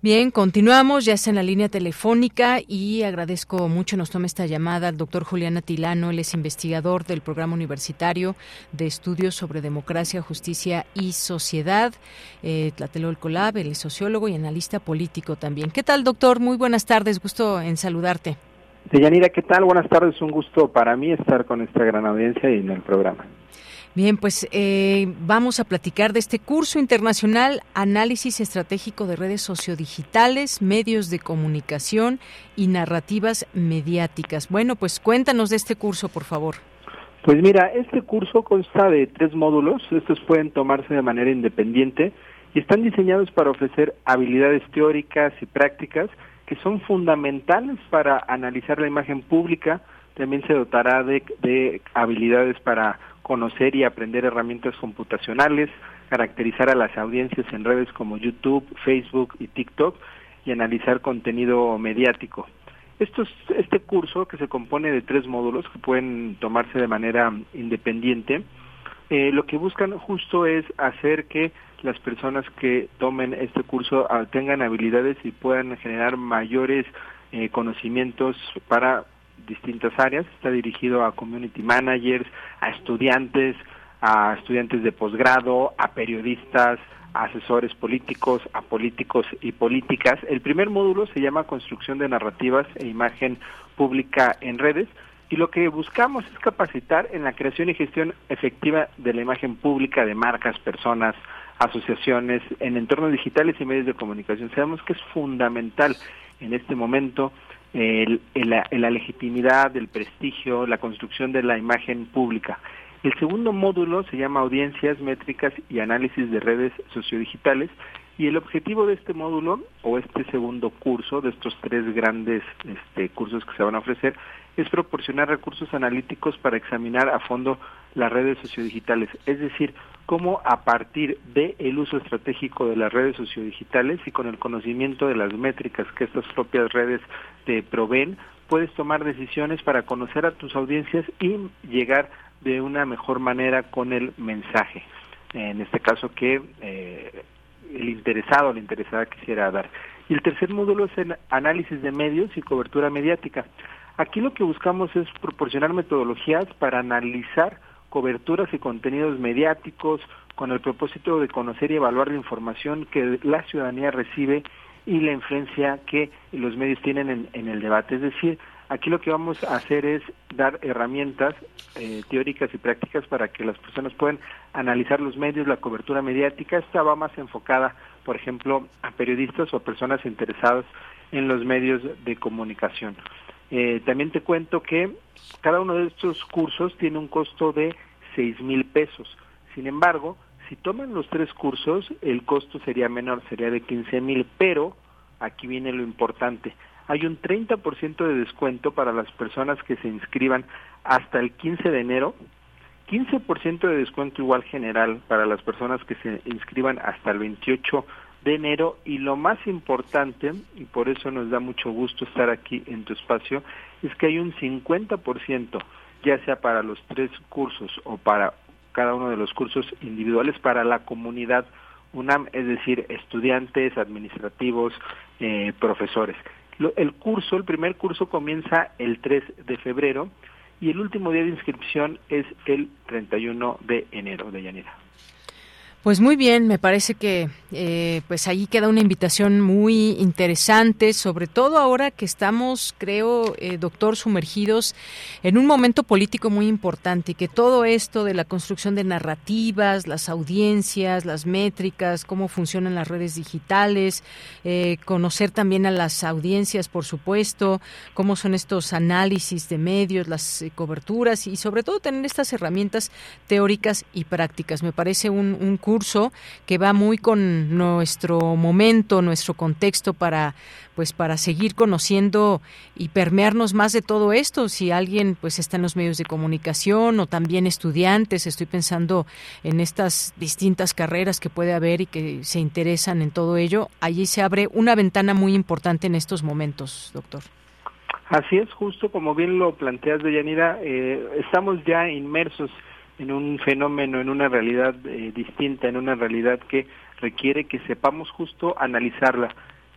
Bien, continuamos, ya está en la línea telefónica y agradezco mucho nos tome esta llamada al doctor Julián Atilano, él es investigador del programa universitario de estudios sobre democracia, justicia y sociedad, eh, Tlatelolco Lab, él es sociólogo y analista político también. ¿Qué tal, doctor? Muy buenas tardes, gusto en saludarte. Deyanira, ¿qué tal? Buenas tardes, un gusto para mí estar con esta gran audiencia y en el programa. Bien, pues eh, vamos a platicar de este curso internacional Análisis Estratégico de Redes Sociodigitales, Medios de Comunicación y Narrativas Mediáticas. Bueno, pues cuéntanos de este curso, por favor. Pues mira, este curso consta de tres módulos. Estos pueden tomarse de manera independiente y están diseñados para ofrecer habilidades teóricas y prácticas que son fundamentales para analizar la imagen pública. También se dotará de, de habilidades para conocer y aprender herramientas computacionales, caracterizar a las audiencias en redes como YouTube, Facebook y TikTok y analizar contenido mediático. Esto este curso, que se compone de tres módulos que pueden tomarse de manera independiente, eh, lo que buscan justo es hacer que las personas que tomen este curso ah, tengan habilidades y puedan generar mayores eh, conocimientos para distintas áreas, está dirigido a community managers, a estudiantes, a estudiantes de posgrado, a periodistas, a asesores políticos, a políticos y políticas. El primer módulo se llama Construcción de Narrativas e Imagen Pública en Redes y lo que buscamos es capacitar en la creación y gestión efectiva de la imagen pública de marcas, personas, asociaciones en entornos digitales y medios de comunicación. Sabemos que es fundamental en este momento el, la, legitimidad, el prestigio, la construcción de la imagen pública. El segundo módulo se llama Audiencias, Métricas y Análisis de Redes Sociodigitales y el objetivo de este módulo o este segundo curso, de estos tres grandes este, cursos que se van a ofrecer, es proporcionar recursos analíticos para examinar a fondo las redes sociodigitales, es decir, cómo a partir del uso estratégico de las redes sociodigitales y con el conocimiento de las métricas que estas propias redes te proveen, puedes tomar decisiones para conocer a tus audiencias y llegar de una mejor manera con el mensaje. En este caso que eh, el interesado o la interesada quisiera dar. Y el tercer módulo es el análisis de medios y cobertura mediática. Aquí lo que buscamos es proporcionar metodologías para analizar coberturas y contenidos mediáticos con el propósito de conocer y evaluar la información que la ciudadanía recibe y la influencia que los medios tienen en, el debate. Es decir, aquí lo que vamos a hacer es dar herramientas eh, teóricas y prácticas para que las personas puedan analizar los medios, la cobertura mediática. Esta va más enfocada, por ejemplo, a periodistas o personas interesadas en los medios de comunicación. Eh, también te cuento que cada uno de estos cursos tiene un costo de seis mil pesos. Sin embargo, si toman los tres cursos, el costo sería menor, sería de 15 mil, pero aquí viene lo importante. Hay un 30% de descuento para las personas que se inscriban hasta el 15 de enero 15% de descuento igual general para las personas que se inscriban hasta el 28 de enero y lo más importante, y por eso nos da mucho gusto estar aquí en tu espacio, es que hay un 50%, ya sea para los tres cursos o para cada uno de los cursos individuales para la comunidad UNAM, es decir, estudiantes, administrativos, eh, profesores. el curso, el primer curso comienza el 3 de febrero y el último día de inscripción es el 31 de enero de Yanira. Pues muy bien, me parece que eh, pues ahí queda una invitación muy interesante, sobre todo ahora que estamos, creo, eh, doctor, sumergidos en un momento político muy importante y que todo esto de la construcción de narrativas, las audiencias, las métricas, cómo funcionan las redes digitales, eh, conocer también a las audiencias, por supuesto, cómo son estos análisis de medios, las coberturas y sobre todo tener estas herramientas teóricas y prácticas. Me parece un, un curso que va muy con nuestro momento, nuestro contexto para pues para seguir conociendo y permearnos más de todo esto. Si alguien pues está en los medios de comunicación o también estudiantes, estoy pensando en estas distintas carreras que puede haber y que se interesan en todo ello, allí se abre una ventana muy importante en estos momentos, doctor. Así es, justo como bien lo planteas, Deyanira, eh, estamos ya inmersos en un fenómeno, en una realidad eh, distinta, en una realidad que requiere que sepamos justo analizarla.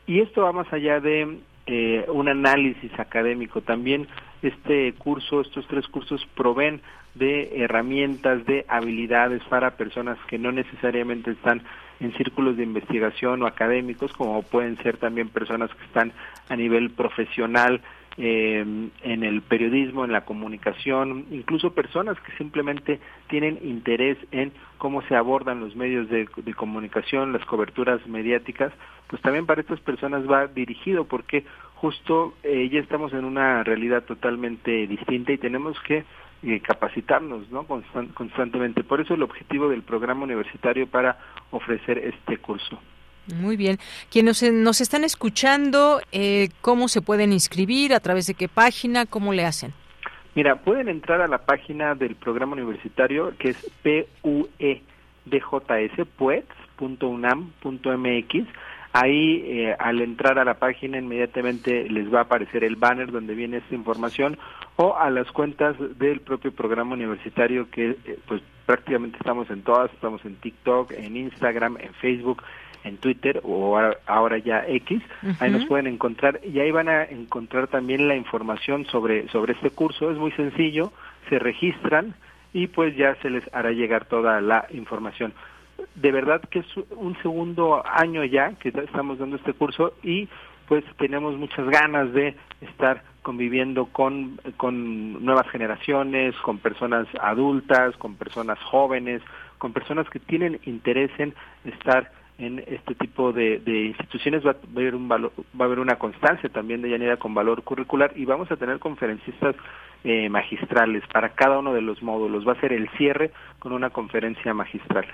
Y esto va más allá de eh, un análisis académico. También este curso, estos tres cursos proveen de herramientas, de habilidades para personas que no necesariamente están en círculos de investigación o académicos, como pueden ser también personas que están a nivel profesional, eh, en el periodismo, en la comunicación, incluso personas que simplemente tienen interés en cómo se abordan los medios de, comunicación, las coberturas mediáticas, pues también para estas personas va dirigido porque justo eh, ya estamos en una realidad totalmente distinta y tenemos que eh, capacitarnos ¿no? constantemente. Por eso el objetivo del programa universitario para ofrecer este curso. Muy bien. Quienes nos están escuchando, eh, ¿cómo se pueden inscribir? ¿A través de qué página? ¿Cómo le hacen? Mira, pueden entrar a la página del programa universitario que es puedjs, pueds.unam.mx. Ahí, eh, al entrar a la página, inmediatamente les va a aparecer el banner donde viene esta información o a las cuentas del propio programa universitario que eh, pues prácticamente estamos en todas, estamos en TikTok, en Instagram, en Facebook, en Twitter o ahora ya X, ahí nos pueden encontrar y ahí van a encontrar también la información sobre, sobre este curso, es muy sencillo, se registran y pues ya se les hará llegar toda la información. De verdad que es un segundo año ya que estamos dando este curso y pues tenemos muchas ganas de estar conviviendo con, con nuevas generaciones, con personas adultas, con personas jóvenes, con personas que tienen interés en estar en este tipo de, instituciones va a haber un valor, va a haber una constancia también de llanera con valor curricular y vamos a tener conferencistas eh, magistrales para cada uno de los módulos. Va a ser el cierre con una conferencia magistral.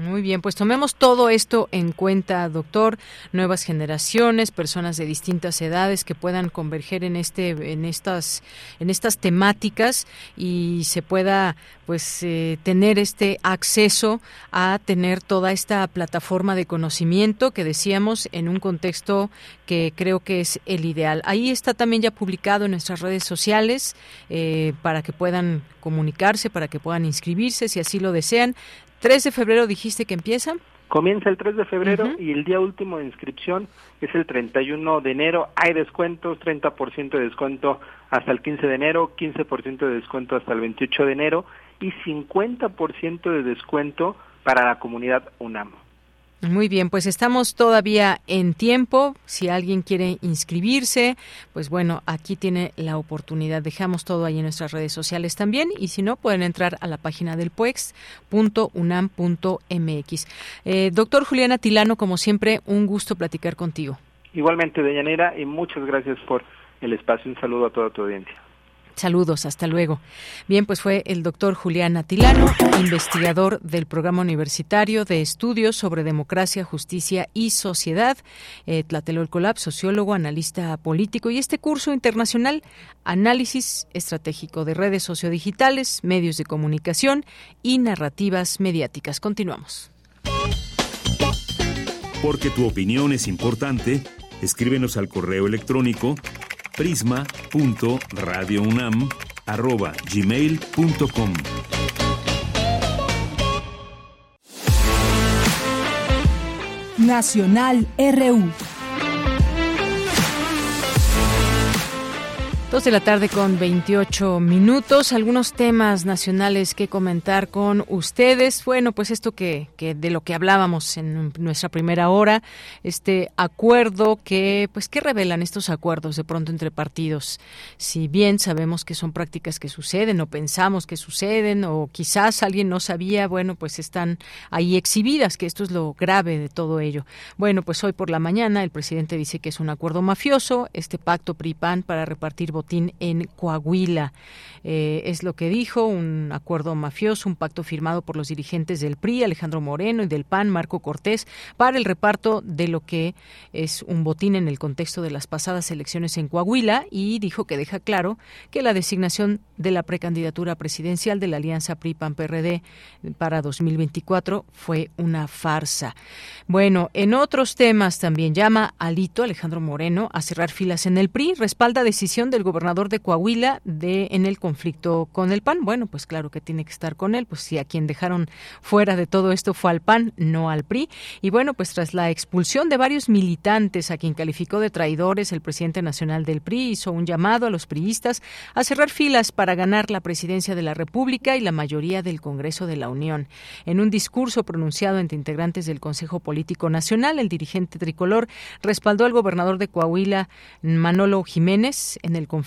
Muy bien, pues tomemos todo esto en cuenta, doctor. Nuevas generaciones, personas de distintas edades que puedan converger en este, en estas, en estas temáticas y se pueda, pues, eh, tener este acceso a tener toda esta plataforma de conocimiento que decíamos en un contexto que creo que es el ideal. Ahí está también ya publicado en nuestras redes sociales eh, para que puedan comunicarse, para que puedan inscribirse si así lo desean. 3 de febrero dijiste que empieza. Comienza el 3 de febrero y el día último de inscripción es el 31 de enero. Hay descuentos, 30% de descuento hasta el 15 de enero, 15% de descuento hasta el 28 de enero y 50% de descuento para la comunidad UNAM. Muy bien, pues estamos todavía en tiempo. Si alguien quiere inscribirse, pues bueno, aquí tiene la oportunidad. Dejamos todo ahí en nuestras redes sociales también y si no, pueden entrar a la página del puex.unam.mx. Eh, doctor Juliana Tilano, como siempre, un gusto platicar contigo. Igualmente, Deyanira, y muchas gracias por el espacio. Un saludo a toda tu audiencia. Saludos, hasta luego. Bien, pues fue el doctor Julián Atilano, investigador del Programa Universitario de Estudios sobre Democracia, Justicia y Sociedad, eh, Tlatelolcolab, sociólogo, analista político, y este curso internacional, Análisis Estratégico de Redes Sociodigitales, Medios de Comunicación y Narrativas Mediáticas. Continuamos. Porque tu opinión es importante, escríbenos al correo electrónico prisma.radiounam@gmail.com. Nacional RU. Dos de la tarde con 28 minutos. Algunos temas nacionales que comentar con ustedes. Bueno, pues esto que, que, de lo que hablábamos en nuestra primera hora, este acuerdo que, pues, ¿qué revelan estos acuerdos de pronto entre partidos? Si bien sabemos que son prácticas que suceden o pensamos que suceden o quizás alguien no sabía, bueno, pues están ahí exhibidas, que esto es lo grave de todo ello. Bueno, pues hoy por la mañana el presidente dice que es un acuerdo mafioso, este pacto PRI-PAN para repartir votos en Coahuila. Eh, es lo que dijo, un acuerdo mafioso, un pacto firmado por los dirigentes del PRI, Alejandro Moreno, y del PAN, Marco Cortés, para el reparto de lo que es un botín en el contexto de las pasadas elecciones en Coahuila y dijo que deja claro que la designación de la precandidatura presidencial de la alianza PRI-PAN-PRD para 2024 fue una farsa. Bueno, en otros temas también llama Alito, Alejandro Moreno, a cerrar filas en el PRI, respalda decisión del gobernador de Coahuila de en el conflicto con el PAN. Bueno, pues claro que tiene que estar con él, pues si a quien dejaron fuera de todo esto fue al PAN, no al PRI. Y bueno, pues tras la expulsión de varios militantes a quien calificó de traidores, el presidente nacional del PRI hizo un llamado a los priistas a cerrar filas para ganar la presidencia de la República y la mayoría del Congreso de la Unión. En un discurso pronunciado entre integrantes del Consejo Político Nacional, el dirigente tricolor respaldó al gobernador de Coahuila, Manolo Jiménez, en el conflicto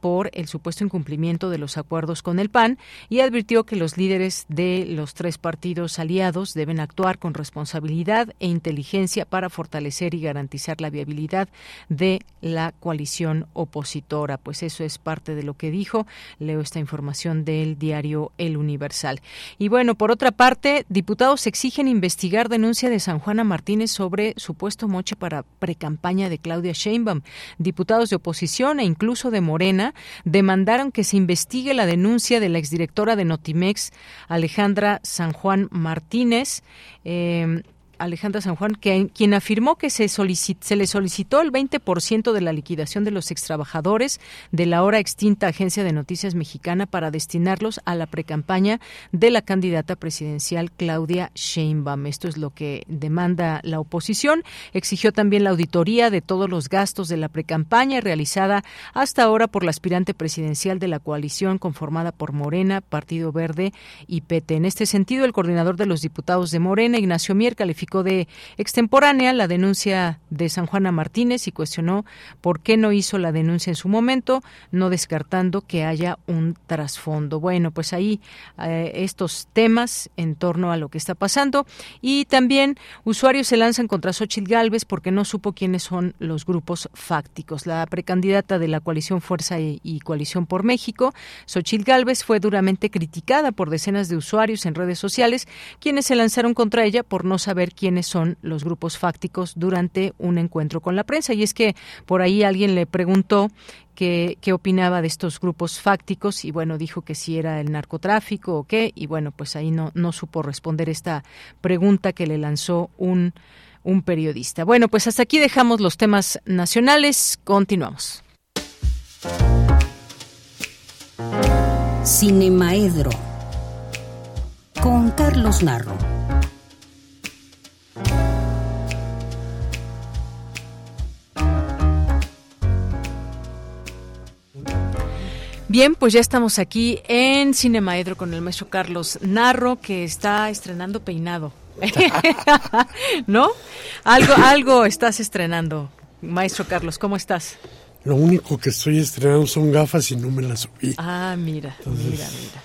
por el supuesto incumplimiento de los acuerdos con el PAN y advirtió que los líderes de los tres partidos aliados deben actuar con responsabilidad e inteligencia para fortalecer y garantizar la viabilidad de la coalición opositora. Pues eso es parte de lo que dijo. Leo esta información del diario El Universal. Y bueno, por otra parte, diputados exigen investigar denuncia de San Juana Martínez sobre supuesto moche para precampaña de Claudia Sheinbaum. Diputados de oposición e incluso de Morena demandaron que se investigue la denuncia de la exdirectora de Notimex, Alejandra San Juan Martínez. Eh, Alejandra San Juan, quien afirmó que se, se le solicitó el 20% de la liquidación de los extrabajadores de la ahora extinta Agencia de Noticias Mexicana para destinarlos a la precampaña de la candidata presidencial Claudia Sheinbaum. Esto es lo que demanda la oposición. Exigió también la auditoría de todos los gastos de la precampaña realizada hasta ahora por la aspirante presidencial de la coalición conformada por Morena, Partido Verde y PT. En este sentido, el coordinador de los diputados de Morena, Ignacio Mier, calificó de extemporánea la denuncia de San Juana Martínez y cuestionó por qué no hizo la denuncia en su momento, no descartando que haya un trasfondo. Bueno, pues ahí eh, estos temas en torno a lo que está pasando y también usuarios se lanzan contra Xochitl Galvez porque no supo quiénes son los grupos fácticos. La precandidata de la coalición Fuerza y, Coalición por México, Xochitl Galvez, fue duramente criticada por decenas de usuarios en redes sociales quienes se lanzaron contra ella por no saber quiénes son los grupos fácticos durante un encuentro con la prensa. Y es que por ahí alguien le preguntó qué, qué opinaba de estos grupos fácticos y bueno, dijo que si era el narcotráfico o qué. Y bueno, pues ahí no, no supo responder esta pregunta que le lanzó un, un periodista. Bueno, pues hasta aquí dejamos los temas nacionales. Continuamos. Cinemaedro con Carlos Narro. Bien, pues ya estamos aquí en Cinemaedro con el maestro Carlos Narro, que está estrenando peinado. ¿No? Algo, algo estás estrenando, maestro Carlos, ¿cómo estás? Lo único que estoy estrenando son gafas y no me las subí. Ah, mira, mira, mira.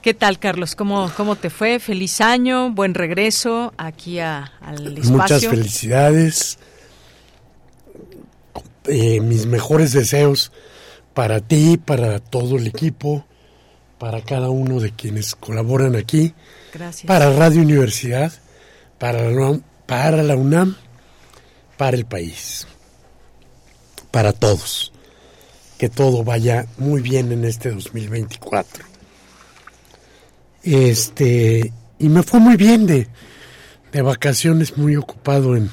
¿Qué tal, Carlos? ¿Cómo, ¿Cómo te fue? Feliz año, buen regreso aquí a, al espacio. Muchas felicidades. Eh, mis mejores deseos para ti, para todo el equipo, para cada uno de quienes colaboran aquí, Gracias. para Radio Universidad, para la UNAM, para, la UNAM, para el país, para todos. Que todo vaya muy bien en este 2024. Este, y me fue muy bien de, de vacaciones, muy ocupado en,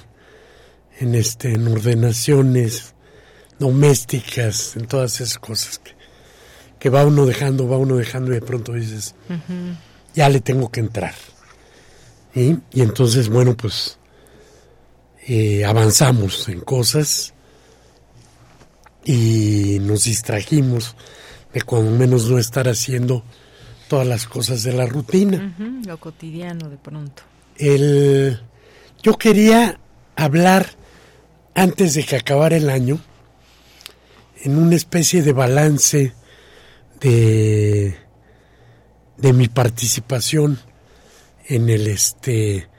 en, este, en ordenaciones domésticas, en todas esas cosas que, que va uno dejando, va uno dejando y de pronto dices, ya le tengo que entrar. ¿Y? Y entonces, bueno, pues eh, avanzamos en cosas y nos distrajimos de cuando menos no estar haciendo todas las cosas de la rutina. Lo cotidiano de pronto. El, yo quería hablar antes de que acabara el año en una especie de balance de, de mi participación en el este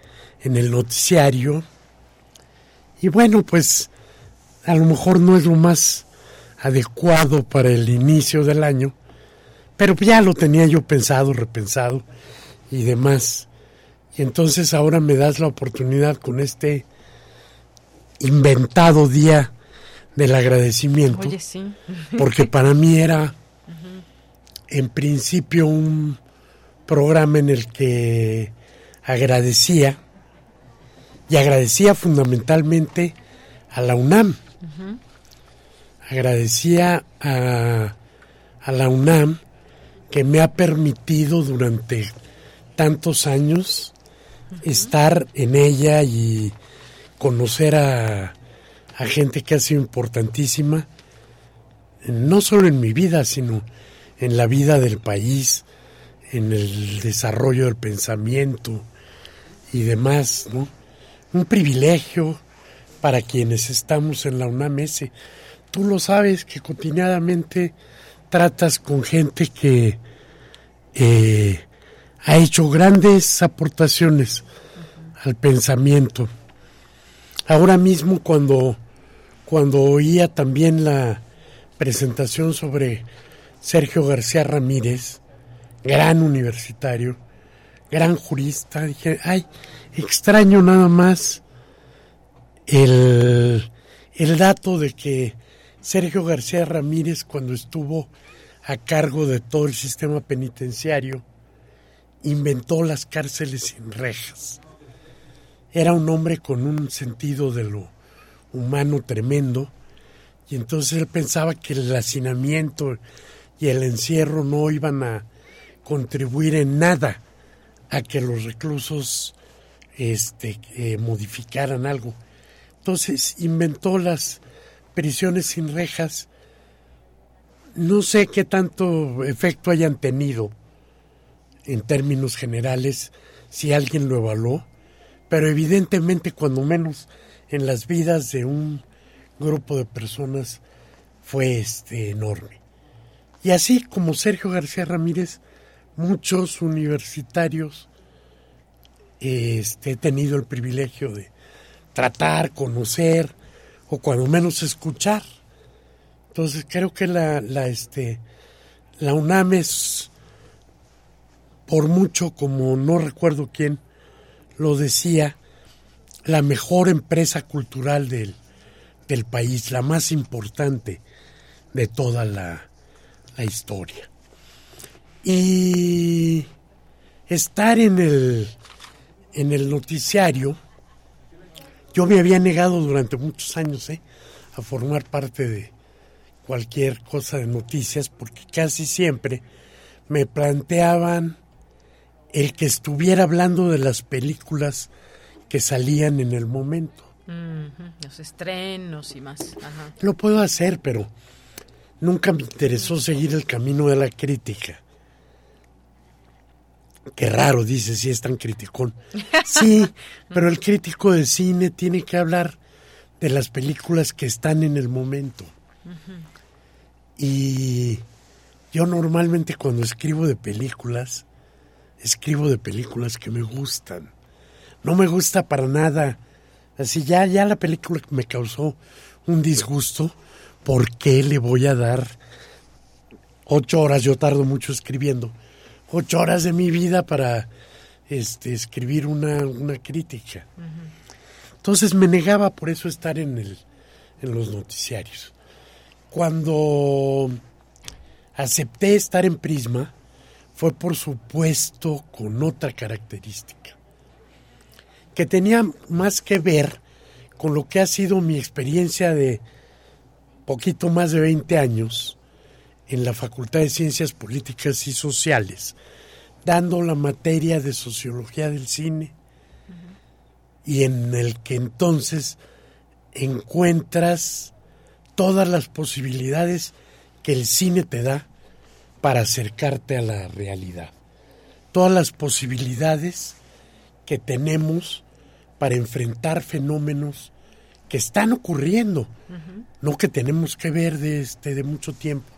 en el noticiario. Y bueno pues a lo mejor no es lo más adecuado para el inicio del año pero ya lo tenía yo pensado repensado y demás. Y entonces ahora me das la oportunidad con este inventado día del agradecimiento Oye, sí. porque para mí era en principio un programa en el que agradecía y agradecía fundamentalmente a la UNAM. Agradecía a, a la UNAM que me ha permitido durante tantos años estar en ella y conocer a, a gente que ha sido importantísima, no solo en mi vida, sino en la vida del país, en el desarrollo del pensamiento y demás, ¿no? Un privilegio para quienes estamos en la UNAM ese. Tú lo sabes que cotidianamente tratas con gente que eh, ha hecho grandes aportaciones al pensamiento. Ahora mismo cuando, cuando oía también la presentación sobre Sergio García Ramírez, gran universitario, gran jurista, dije, ay, extraño nada más el, el dato de que Sergio García Ramírez cuando estuvo a cargo de todo el sistema penitenciario, inventó las cárceles sin rejas. Era un hombre con un sentido de lo humano tremendo y entonces él pensaba que el hacinamiento y el encierro no iban a contribuir en nada a que los reclusos este, eh, modificaran algo. Entonces inventó las prisiones sin rejas. No sé qué tanto efecto hayan tenido en términos generales, si alguien lo evaluó, pero evidentemente cuando menos en las vidas de un grupo de personas fue este enorme. Y así como Sergio García Ramírez, muchos universitarios este, he tenido el privilegio de tratar, conocer o cuando menos escuchar. Entonces creo que la, la, este, la UNAM es por mucho como no recuerdo quién lo decía, la mejor empresa cultural del, del país, la más importante de toda la, la historia. Y estar en el, en el noticiario, yo me había negado durante muchos años ¿eh? a formar parte de cualquier cosa de noticias porque casi siempre me planteaban el que estuviera hablando de las películas que salían en el momento. Los estrenos y más. Ajá. Lo puedo hacer, pero nunca me interesó seguir el camino de la crítica. Qué raro, dice, si es tan criticón. Sí, pero el crítico de cine tiene que hablar de las películas que están en el momento. Y yo normalmente cuando escribo de películas, escribo de películas que me gustan. No me gusta para nada. Así ya, ya la película me causó un disgusto. ¿Por qué le voy a dar ocho horas, yo tardo mucho escribiendo, ocho horas de mi vida para este, escribir una, una crítica. Entonces me negaba por eso estar en, el, en los noticiarios. Cuando acepté estar en Prisma, fue por supuesto con otra característica, que tenía más que ver con lo que ha sido mi experiencia de poquito más de 20 años en la Facultad de Ciencias Políticas y Sociales, dando la materia de sociología del cine, y en el que entonces encuentras todas las posibilidades que el cine te da para acercarte a la realidad. Todas las posibilidades que tenemos para enfrentar fenómenos que están ocurriendo, no que tenemos que ver de, este, de mucho tiempo.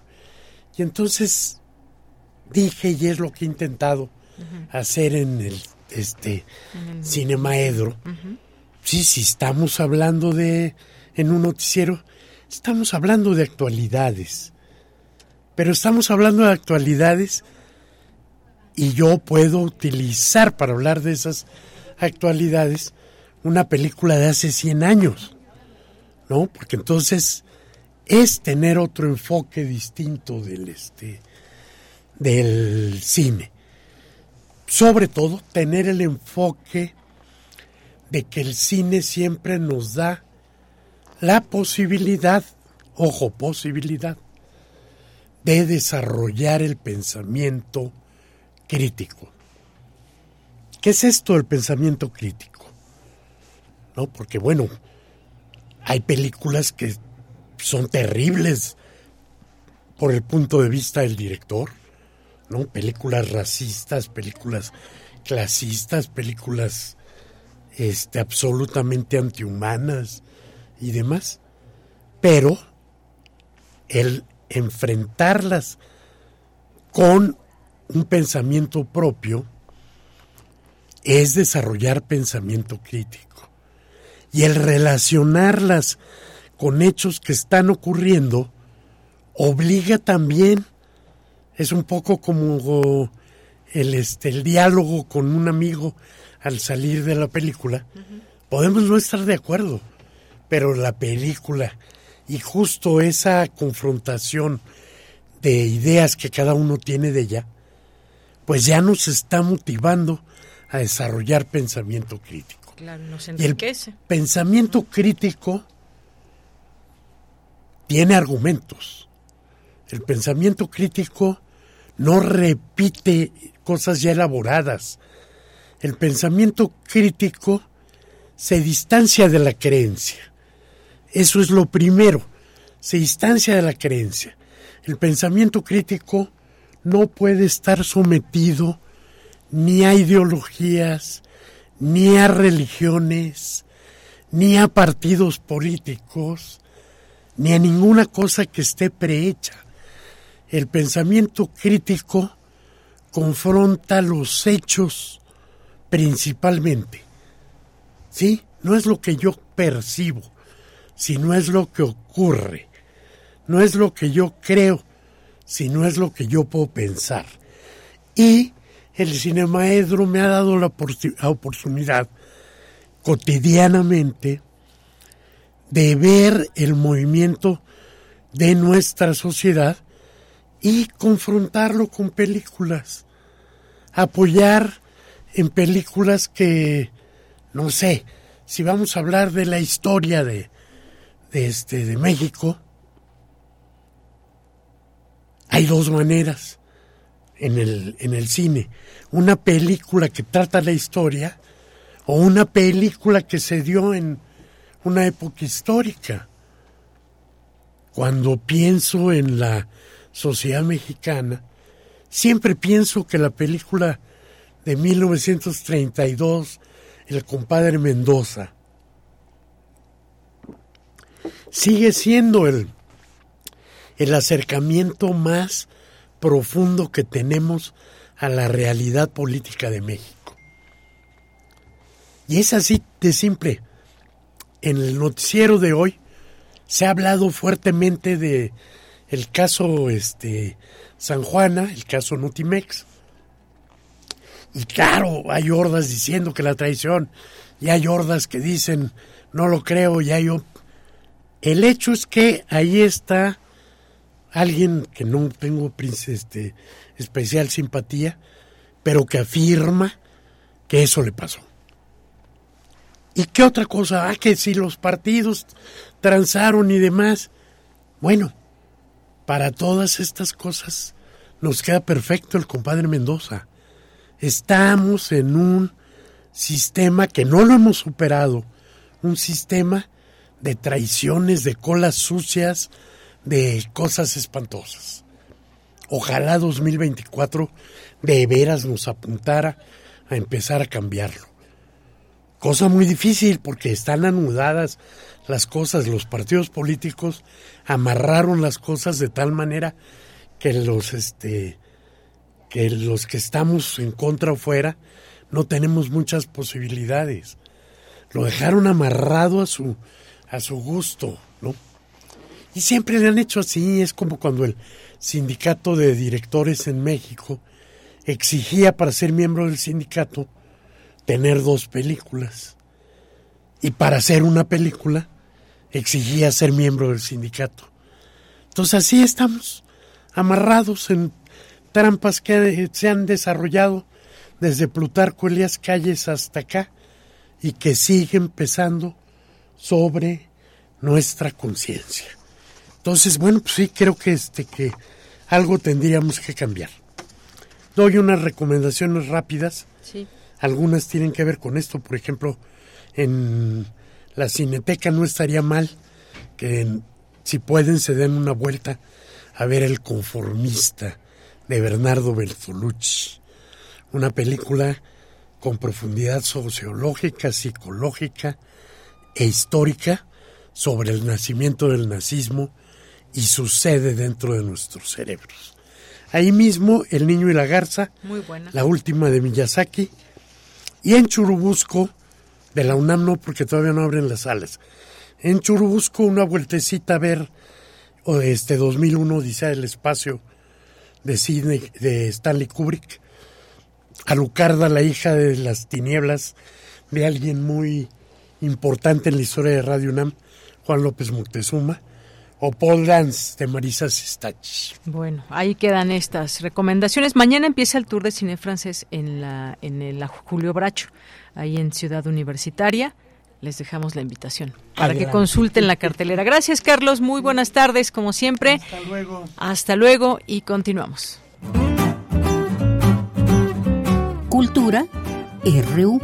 Y entonces dije, y es lo que he intentado hacer en el este Cinemaedro, sí, si estamos hablando de, en un noticiero, estamos hablando de actualidades, pero estamos hablando de actualidades y yo puedo utilizar para hablar de esas actualidades una película de hace 100 años, ¿no? Porque entonces es tener otro enfoque distinto del este del cine. Sobre todo tener el enfoque de que el cine siempre nos da la posibilidad, ojo, posibilidad de desarrollar el pensamiento crítico. ¿Qué es esto del pensamiento crítico? ¿No? Porque bueno, hay películas que son terribles por el punto de vista del director, ¿no? Películas racistas, películas clasistas, películas este absolutamente antihumanas y demás. Pero el enfrentarlas con un pensamiento propio es desarrollar pensamiento crítico. Y el relacionarlas con hechos que están ocurriendo obliga también, es un poco como el, este, el diálogo con un amigo al salir de la película. Podemos no estar de acuerdo, pero la película y justo esa confrontación de ideas que cada uno tiene de ella, pues ya nos está motivando a desarrollar pensamiento crítico. Claro, nos enriquece. Y el pensamiento crítico tiene argumentos. El pensamiento crítico no repite cosas ya elaboradas. El pensamiento crítico se distancia de la creencia. Eso es lo primero, se distancia de la creencia. El pensamiento crítico no puede estar sometido ni a ideologías, ni a religiones, ni a partidos políticos, ni a ninguna cosa que esté prehecha. El pensamiento crítico confronta los hechos principalmente. ¿Sí? No es lo que yo percibo, sino es lo que ocurre. No es lo que yo creo, sino es lo que yo puedo pensar. Y el Cinemaedro me ha dado la oportunidad cotidianamente de ver el movimiento de nuestra sociedad y confrontarlo con películas, apoyar en películas que, no sé, si vamos a hablar de la historia de, de, este, de México, hay dos maneras en el, en el cine. Una película que trata la historia o una película que se dio en una época histórica. Cuando pienso en la sociedad mexicana, siempre pienso que la película de 1932, El compadre Mendoza, sigue siendo el, el acercamiento más profundo que tenemos a la realidad política de México. Y es así de simple. En el noticiero de hoy se ha hablado fuertemente de el caso este San Juana, el caso Nutimex. Y claro, hay hordas diciendo que la traición, y hay hordas que dicen, no lo creo, y hay... El hecho es que ahí está alguien que no tengo este, especial simpatía, pero que afirma que eso le pasó. ¿Y qué otra cosa? Ah, que si los partidos transaron y demás. Bueno, para todas estas cosas nos queda perfecto el compadre Mendoza. Estamos en un sistema que no lo hemos superado, un sistema de traiciones, de colas sucias, de cosas espantosas. Ojalá 2024 de veras nos apuntara a empezar a cambiarlo. Cosa muy difícil porque están anudadas las cosas, los partidos políticos amarraron las cosas de tal manera que los este que los que estamos en contra o fuera no tenemos muchas posibilidades. Lo dejaron amarrado a su a su gusto. Y siempre le han hecho así, es como cuando el sindicato de directores en México exigía para ser miembro del sindicato tener dos películas. Y para hacer una película exigía ser miembro del sindicato. Entonces así estamos, amarrados en trampas que se han desarrollado desde Plutarco Elías Calles hasta acá y que siguen pesando sobre nuestra conciencia. Entonces, bueno, pues sí, creo que, este, que algo tendríamos que cambiar. Doy unas recomendaciones rápidas. Sí. Algunas tienen que ver con esto, por ejemplo, en la cineteca no estaría mal que si pueden se den una vuelta a ver El conformista de Bernardo Bertolucci, una película con profundidad sociológica, psicológica e histórica sobre el nacimiento del nazismo y su sede dentro de nuestros cerebros. Ahí mismo El niño y la garza, la última de Miyazaki, y en Churubusco, de la UNAM no, porque todavía no abren las salas. En Churubusco, una vueltecita a ver este 2001, Odisea del Espacio, de cine de Stanley Kubrick. Alucarda, la hija de las tinieblas, de alguien muy importante en la historia de Radio UNAM, Juan López Moctezuma o Paul Dance de Marisa Sistach. Bueno, ahí quedan estas recomendaciones. Mañana empieza el Tour de Cine Francés en la, en el Julio Bracho, ahí en Ciudad Universitaria. Les dejamos la invitación para que consulten la cartelera. Gracias, Carlos. Muy buenas tardes, como siempre. Hasta luego. Hasta luego y continuamos. Cultura RU.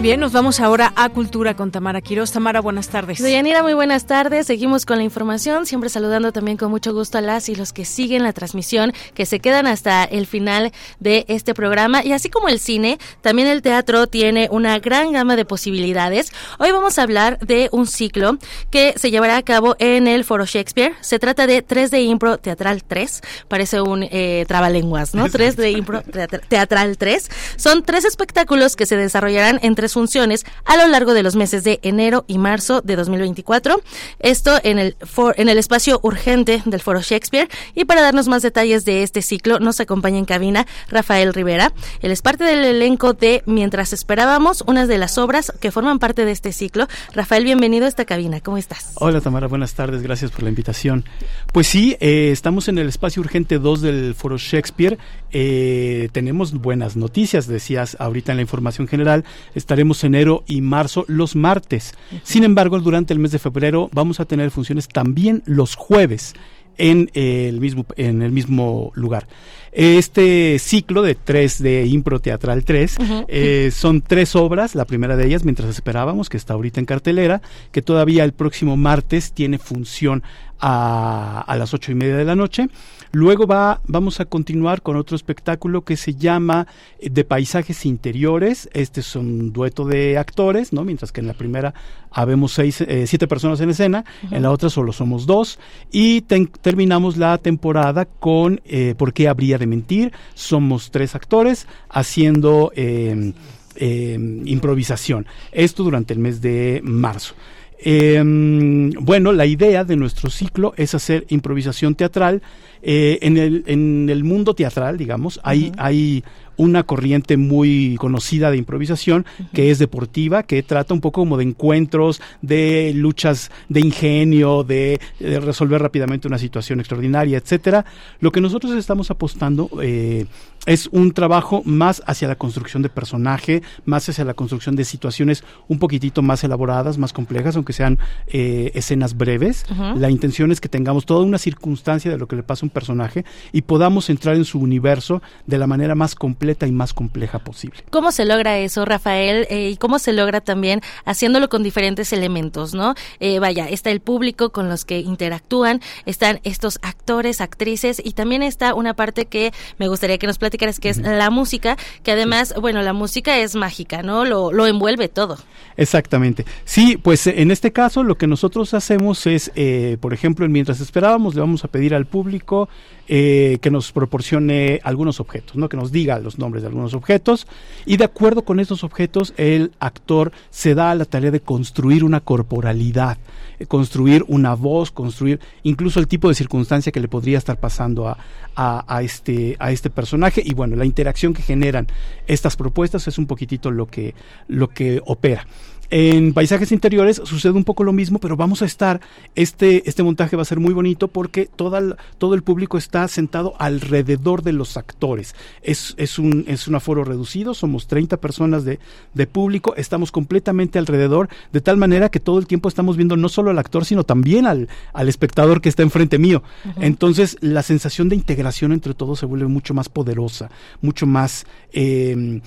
Bien, nos vamos ahora a Cultura con Tamara Quiroz. Tamara, buenas tardes. Deyanira, muy buenas tardes. Seguimos con la información, siempre saludando también con mucho gusto a las y los que siguen la transmisión, que se quedan hasta el final de este programa. Y así como el cine, también el teatro tiene una gran gama de posibilidades. Hoy vamos a hablar de un ciclo que se llevará a cabo en el Foro Shakespeare. Se trata de 3 de Impro Teatral 3. Parece un eh, trabalenguas, ¿no? 3 de Impro Teatral 3. Son tres espectáculos que se desarrollarán funciones a lo largo de los meses de enero y marzo de 2024. Esto en el, en el espacio urgente del Foro Shakespeare. Y para darnos más detalles de este ciclo, nos acompaña en cabina Rafael Rivera. Él es parte del elenco de Mientras esperábamos, unas de las obras que forman parte de este ciclo. Rafael, bienvenido a esta cabina. ¿Cómo estás? Hola Tamara, buenas tardes. Gracias por la invitación. Pues sí, eh, estamos en el espacio urgente 2 del Foro Shakespeare. Eh, tenemos buenas noticias, decías ahorita en la información general. Estaremos enero y marzo los martes. Sin embargo, durante el mes de febrero vamos a tener funciones también los jueves en el mismo, en el mismo lugar. Este ciclo de tres de Impro Teatral 3 eh, son tres obras, la primera de ellas, mientras esperábamos, que está ahorita en cartelera, que todavía el próximo martes tiene función a, a las ocho y media de la noche. Luego va, vamos a continuar con otro espectáculo que se llama eh, De Paisajes Interiores. Este es un dueto de actores, ¿no? Mientras que en la primera habemos seis, eh, siete personas en escena, en la otra solo somos dos. Y terminamos la temporada con eh, ¿Por qué habría de mentir? Somos tres actores haciendo em, em, improvisación. Esto durante el mes de marzo. Em, bueno, la idea de nuestro ciclo es hacer improvisación teatral. Eh, en, el, en el mundo teatral, digamos, hay, hay una corriente muy conocida de improvisación que es deportiva, que trata un poco como de encuentros, de luchas de ingenio, de, resolver rápidamente una situación extraordinaria, etcétera. Lo que nosotros estamos apostando eh, es un trabajo más hacia la construcción de personaje, más hacia la construcción de situaciones un poquitito más elaboradas, más complejas, aunque sean eh, escenas breves. La intención es que tengamos toda una circunstancia de lo que le pasa a un personaje y podamos entrar en su universo de la manera más completa y más compleja posible. ¿Cómo se logra eso, Rafael? Eh, ¿Y cómo se logra también haciéndolo con diferentes elementos, no? Eh, vaya, está el público con los que interactúan, están estos actores, actrices y también está una parte que me gustaría que nos platicaras, que es la música, que además, bueno, la música es mágica, ¿no? Lo, lo envuelve todo. Exactamente. Sí, pues en este caso lo que nosotros hacemos es, eh, por ejemplo, mientras esperábamos, le vamos a pedir al público eh, que nos proporcione algunos objetos, ¿no? que nos diga los nombres de algunos objetos y de acuerdo con esos objetos el actor se da a la tarea de construir una corporalidad, eh, construir una voz, construir incluso el tipo de circunstancia que le podría estar pasando a, a, este, a este personaje y bueno, la interacción que generan estas propuestas es un poquitito lo que, lo que opera. En paisajes interiores sucede un poco lo mismo, pero vamos a estar, este, este montaje va a ser muy bonito porque toda, todo el público está sentado alrededor de los actores. Es, es, un, es un aforo reducido, somos 30 personas de, de público, estamos completamente alrededor, de tal manera que todo el tiempo estamos viendo no solo al actor, sino también al, al espectador que está enfrente mío. Entonces, la sensación de integración entre todos se vuelve mucho más poderosa, mucho más... Eh,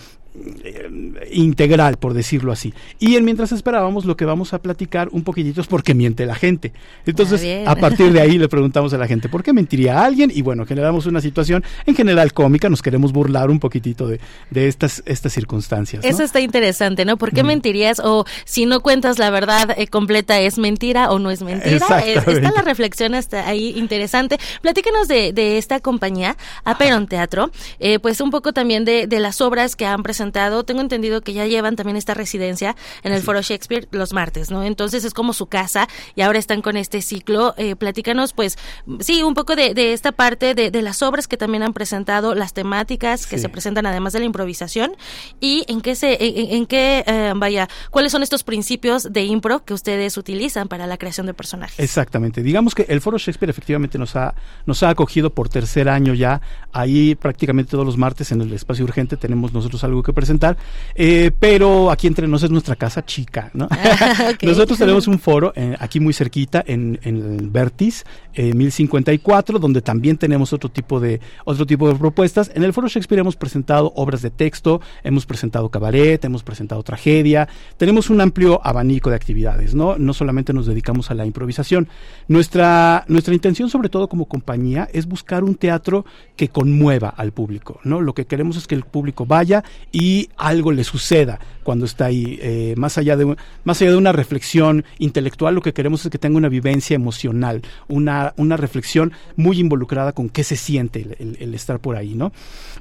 eh, integral, por decirlo así. Y en mientras esperábamos, lo que vamos a platicar un poquitito es por qué miente la gente. Entonces, ah, a partir de ahí le preguntamos a la gente, ¿por qué mentiría alguien? Y bueno, generamos una situación en general cómica, nos queremos burlar un poquitito de, de estas, estas circunstancias. Eso está interesante, ¿no? ¿Por qué mentirías? O si no cuentas la verdad eh, completa, ¿es mentira o no es mentira? está la reflexión hasta ahí interesante. Platícanos de, de esta compañía, Aperon Teatro, eh, pues un poco también de, de las obras que han presentado tengo entendido que ya llevan también esta residencia en el Foro Shakespeare los martes, ¿no? Entonces es como su casa y ahora están con este ciclo. Eh, platícanos, pues, sí, un poco de, esta parte de, las obras que también han presentado, las temáticas que se presentan además de la improvisación y en qué se, en, qué, eh, vaya, cuáles son estos principios de impro que ustedes utilizan para la creación de personajes. Exactamente. Digamos que el Foro Shakespeare efectivamente nos ha, nos ha acogido por tercer año ya. Ahí prácticamente todos los martes en el espacio urgente tenemos nosotros algo que presentar, eh, pero aquí entre nosotros es nuestra casa chica, ¿no? Nosotros tenemos un foro eh, aquí muy cerquita en, el Vertis, 1054, eh, donde también tenemos otro tipo de otro tipo de propuestas. En el foro Shakespeare hemos presentado obras de texto, hemos presentado cabaret, hemos presentado tragedia, tenemos un amplio abanico de actividades, ¿no? No solamente nos dedicamos a la improvisación. Nuestra nuestra intención, sobre todo como compañía, es buscar un teatro que conmueva al público, ¿no? Lo que queremos es que el público vaya y y algo le suceda cuando está ahí. Eh, más, allá de, más allá de una reflexión intelectual, lo que queremos es que tenga una vivencia emocional, una, una reflexión muy involucrada con qué se siente el, estar por ahí, ¿no?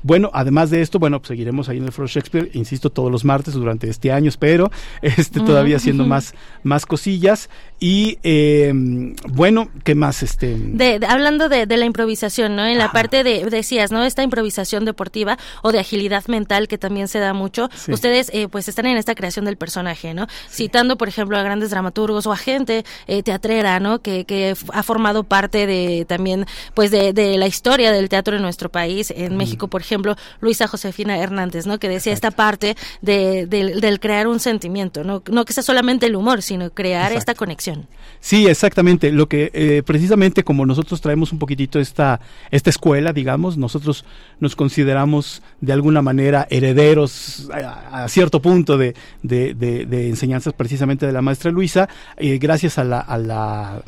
Bueno, además de esto, bueno, pues seguiremos ahí en el Foro Shakespeare, insisto, todos los martes durante este año, espero, este, todavía haciendo más, más cosillas. Y em, bueno, ¿qué más? Este... De, hablando de, la improvisación, ¿no? En la parte de, decías, ¿no? Esta improvisación deportiva o de agilidad mental que también se da mucho. Ustedes, eh, pues, están en esta creación del personaje, ¿no? Citando, por ejemplo, a grandes dramaturgos o a gente eh, teatrera, ¿no? Que, que ha formado parte de también, pues, de, de, la historia del teatro en nuestro país. En México, por ejemplo, Luisa Josefina Hernández, ¿no? Que decía esta parte de, del crear un sentimiento, ¿no? No que sea solamente el humor, sino crear esta conexión. Sí, exactamente. Lo que eh, precisamente como nosotros traemos un poquitito esta, esta escuela, digamos, nosotros nos consideramos de alguna manera herederos a, cierto punto de, de, enseñanzas precisamente de la maestra Luisa, eh, gracias a la a la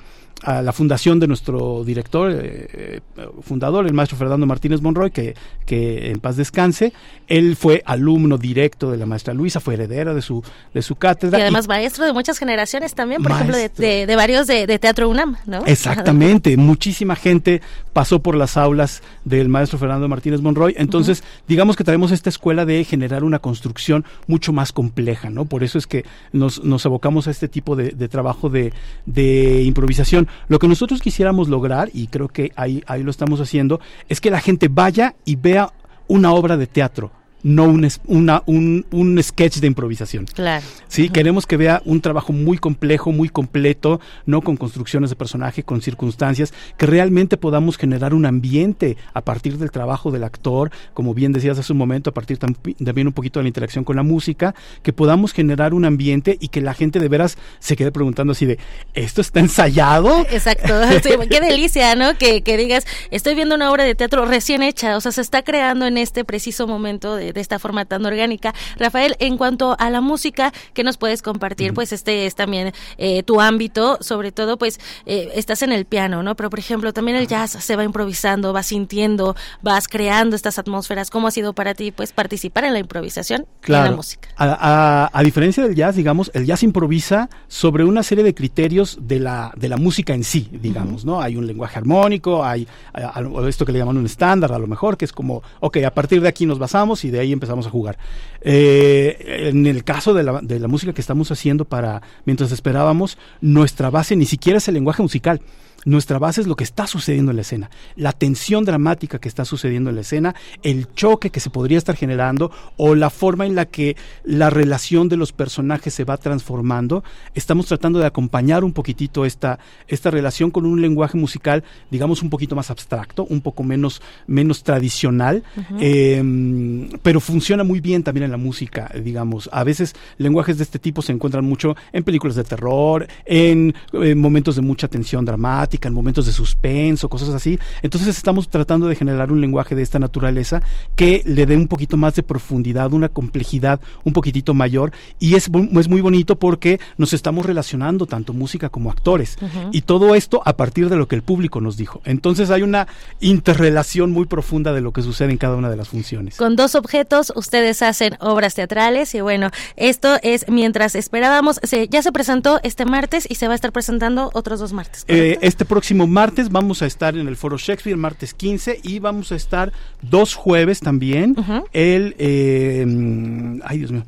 fundación de nuestro director, eh, fundador, el maestro Fernando Martínez Monroy, que, que en paz descanse. Él fue alumno directo de la maestra Luisa, fue heredera de su, de su cátedra. Y además maestro de muchas generaciones también, por ejemplo, de, de, varios de, de, Teatro UNAM, ¿no? Exactamente, muchísima gente pasó por las aulas del maestro Fernando Martínez Monroy. Entonces, digamos que traemos esta escuela de generar una construcción mucho más compleja, ¿no? Por eso es que nos, nos abocamos a este tipo de, de trabajo de, de improvisación. Lo que nosotros quisiéramos lograr, y creo que ahí, ahí lo estamos haciendo, es que la gente vaya y vea una obra de teatro no un, una, un, un, sketch de improvisación. Claro. Sí, queremos que vea un trabajo muy complejo, muy completo, no con construcciones de personaje, con circunstancias, que realmente podamos generar un ambiente a partir del trabajo del actor, como bien decías hace un momento, a partir también un poquito de la interacción con la música, que podamos generar un ambiente y que la gente de veras se quede preguntando así de, ¿esto está ensayado? Exacto, qué delicia, ¿no? Que, que digas, estoy viendo una obra de teatro recién hecha, o sea, se está creando en este preciso momento de de esta forma tan orgánica. Rafael, en cuanto a la música, ¿qué nos puedes compartir? Pues este es también eh, tu ámbito, sobre todo pues eh, estás en el piano, ¿no? Pero por ejemplo, también el jazz se va improvisando, vas sintiendo, vas creando estas atmósferas. ¿Cómo ha sido para ti pues participar en la improvisación claro. en la música? A, a, diferencia del jazz, digamos, el jazz improvisa sobre una serie de criterios de la, de la música en sí, digamos. ¿no? Hay un lenguaje armónico, hay, hay, esto que le llaman un estándar, a lo mejor, que es como, ok, a partir de aquí nos basamos y de ahí empezamos a jugar. Eh, en el caso de la, de la música que estamos haciendo para mientras esperábamos, nuestra base ni siquiera es el lenguaje musical nuestra base es lo que está sucediendo en la escena, la tensión dramática que está sucediendo en la escena, el choque que se podría estar generando o la forma en la que la relación de los personajes se va transformando. Estamos tratando de acompañar un poquitito esta, esta relación con un lenguaje musical, digamos, un poquito más abstracto, un poco menos, menos tradicional, uh -huh. eh, pero funciona muy bien también en la música, digamos. A veces lenguajes de este tipo se encuentran mucho en películas de terror, en, en momentos de mucha tensión dramática, en momentos de suspenso, cosas así. Entonces estamos tratando de generar un lenguaje de esta naturaleza que le dé un poquito más de profundidad, una complejidad un poquitito mayor y es, es muy bonito porque nos estamos relacionando tanto música como actores uh -huh. y todo esto a partir de lo que el público nos dijo. Entonces hay una interrelación muy profunda de lo que sucede en cada una de las funciones. Con dos objetos ustedes hacen obras teatrales y bueno, esto es mientras esperábamos, se, ya se presentó este martes y se va a estar presentando otros dos martes. Eh, este próximo martes vamos a estar en el Foro Shakespeare, martes 15, y vamos a estar dos jueves también. Uh -huh. El. Eh, ay, Dios mío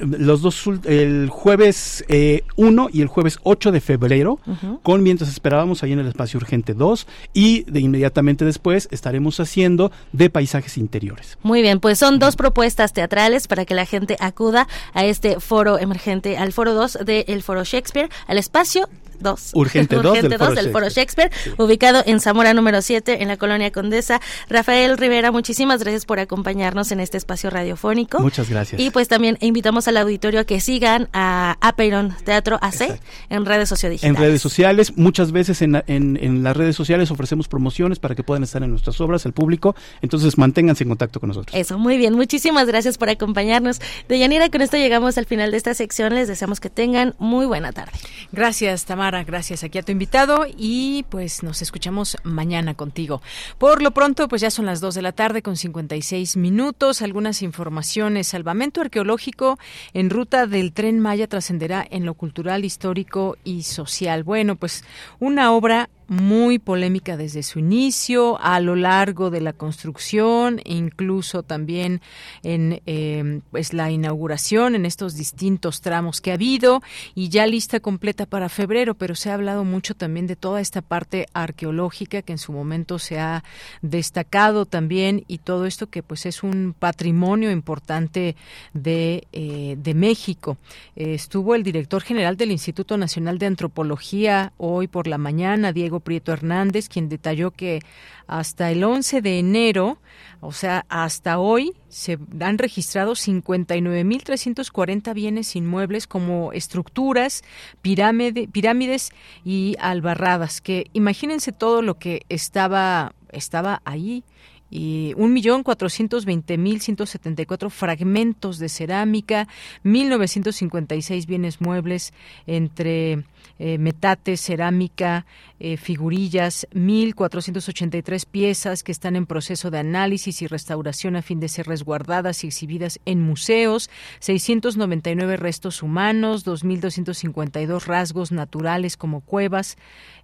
los dos el jueves 1 eh, y el jueves 8 de febrero uh -huh. con mientras esperábamos ahí en el espacio urgente 2 y de inmediatamente después estaremos haciendo de paisajes interiores. Muy bien, pues son dos propuestas teatrales para que la gente acuda a este foro emergente, al foro 2 del foro Shakespeare, al espacio 2. Urgente 2 Urgente del, dos Foro del Foro Shakespeare, sí. ubicado en Zamora número 7, en la colonia Condesa. Rafael Rivera, muchísimas gracias por acompañarnos en este espacio radiofónico. Muchas gracias. Y pues también invitamos al auditorio a que sigan a Apeiron Teatro AC Exacto. en redes sociodigitales. En redes sociales, muchas veces en, en, en, las redes sociales ofrecemos promociones para que puedan estar en nuestras obras, el público. Entonces manténganse en contacto con nosotros. Eso, muy bien. Muchísimas gracias por acompañarnos. Deyanira, con esto llegamos al final de esta sección. Les deseamos que tengan muy buena tarde. Gracias, Tamara. Gracias aquí a tu invitado y pues nos escuchamos mañana contigo. Por lo pronto, pues ya son las 2 de la tarde con 56 minutos. Algunas informaciones. Salvamento arqueológico en ruta del tren Maya trascenderá en lo cultural, histórico y social. Bueno, pues una obra muy polémica desde su inicio, a lo largo de la construcción, incluso también en eh, pues la inauguración, en estos distintos tramos que ha habido, y ya lista completa para febrero, pero se ha hablado mucho también de toda esta parte arqueológica que en su momento se ha destacado también, y todo esto que pues es un patrimonio importante de, eh, de México. Estuvo el director general del Instituto Nacional de Antropología hoy por la mañana, Diego Prieto Hernández, quien detalló que hasta el 11 de enero, o sea, hasta hoy, se han registrado 59.340 bienes inmuebles como estructuras, pirámide, pirámides y albarradas, que imagínense todo lo que estaba, estaba ahí y 1.420.174 fragmentos de cerámica, 1.956 bienes muebles entre eh, metates, cerámica, eh, figurillas, 1.483 piezas que están en proceso de análisis y restauración a fin de ser resguardadas y exhibidas en museos, 699 restos humanos, 2.252 rasgos naturales como cuevas,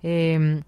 eh,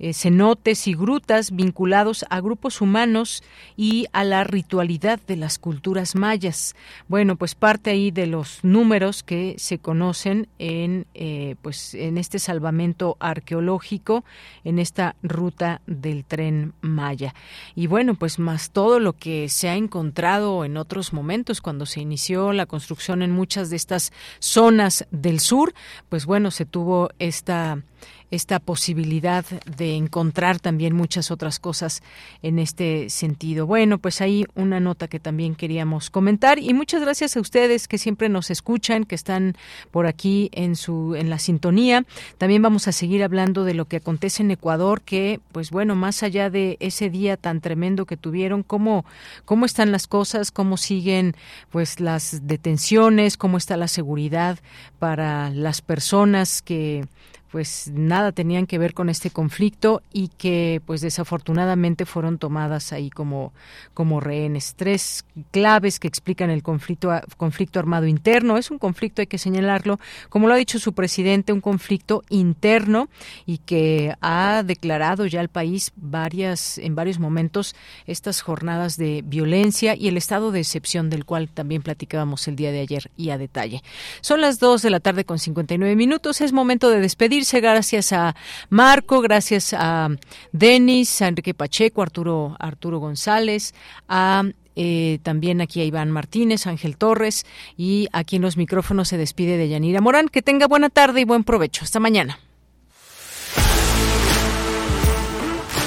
eh, cenotes y grutas vinculados a grupos humanos y a la ritualidad de las culturas mayas. Bueno, pues parte ahí de los números que se conocen en, eh, pues en este salvamento arqueológico, en esta ruta del tren maya. Y bueno, pues más todo lo que se ha encontrado en otros momentos cuando se inició la construcción en muchas de estas zonas del sur, pues bueno, se tuvo esta esta posibilidad de encontrar también muchas otras cosas en este sentido. Bueno, pues ahí una nota que también queríamos comentar y muchas gracias a ustedes que siempre nos escuchan, que están por aquí en su en la sintonía. También vamos a seguir hablando de lo que acontece en Ecuador, que pues bueno, más allá de ese día tan tremendo que tuvieron, cómo cómo están las cosas, cómo siguen pues las detenciones, cómo está la seguridad para las personas que pues nada tenían que ver con este conflicto y que pues desafortunadamente fueron tomadas ahí como como rehenes tres claves que explican el conflicto conflicto armado interno. Es un conflicto hay que señalarlo. Como lo ha dicho su presidente un conflicto interno y que ha declarado ya el país varias en varios momentos estas jornadas de violencia y el estado de excepción del cual también platicábamos el día de ayer y a detalle. Son las dos de la tarde con 59 minutos. Es momento de despedir gracias a Marco, gracias a Denis, a Enrique Pacheco, Arturo, Arturo González, a eh, también aquí a Iván Martínez, Ángel Torres y aquí en los micrófonos se despide de Yanira Morán. Que tenga buena tarde y buen provecho. Hasta mañana.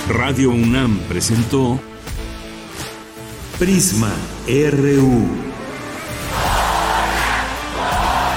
Radio UNAM presentó Prisma RU.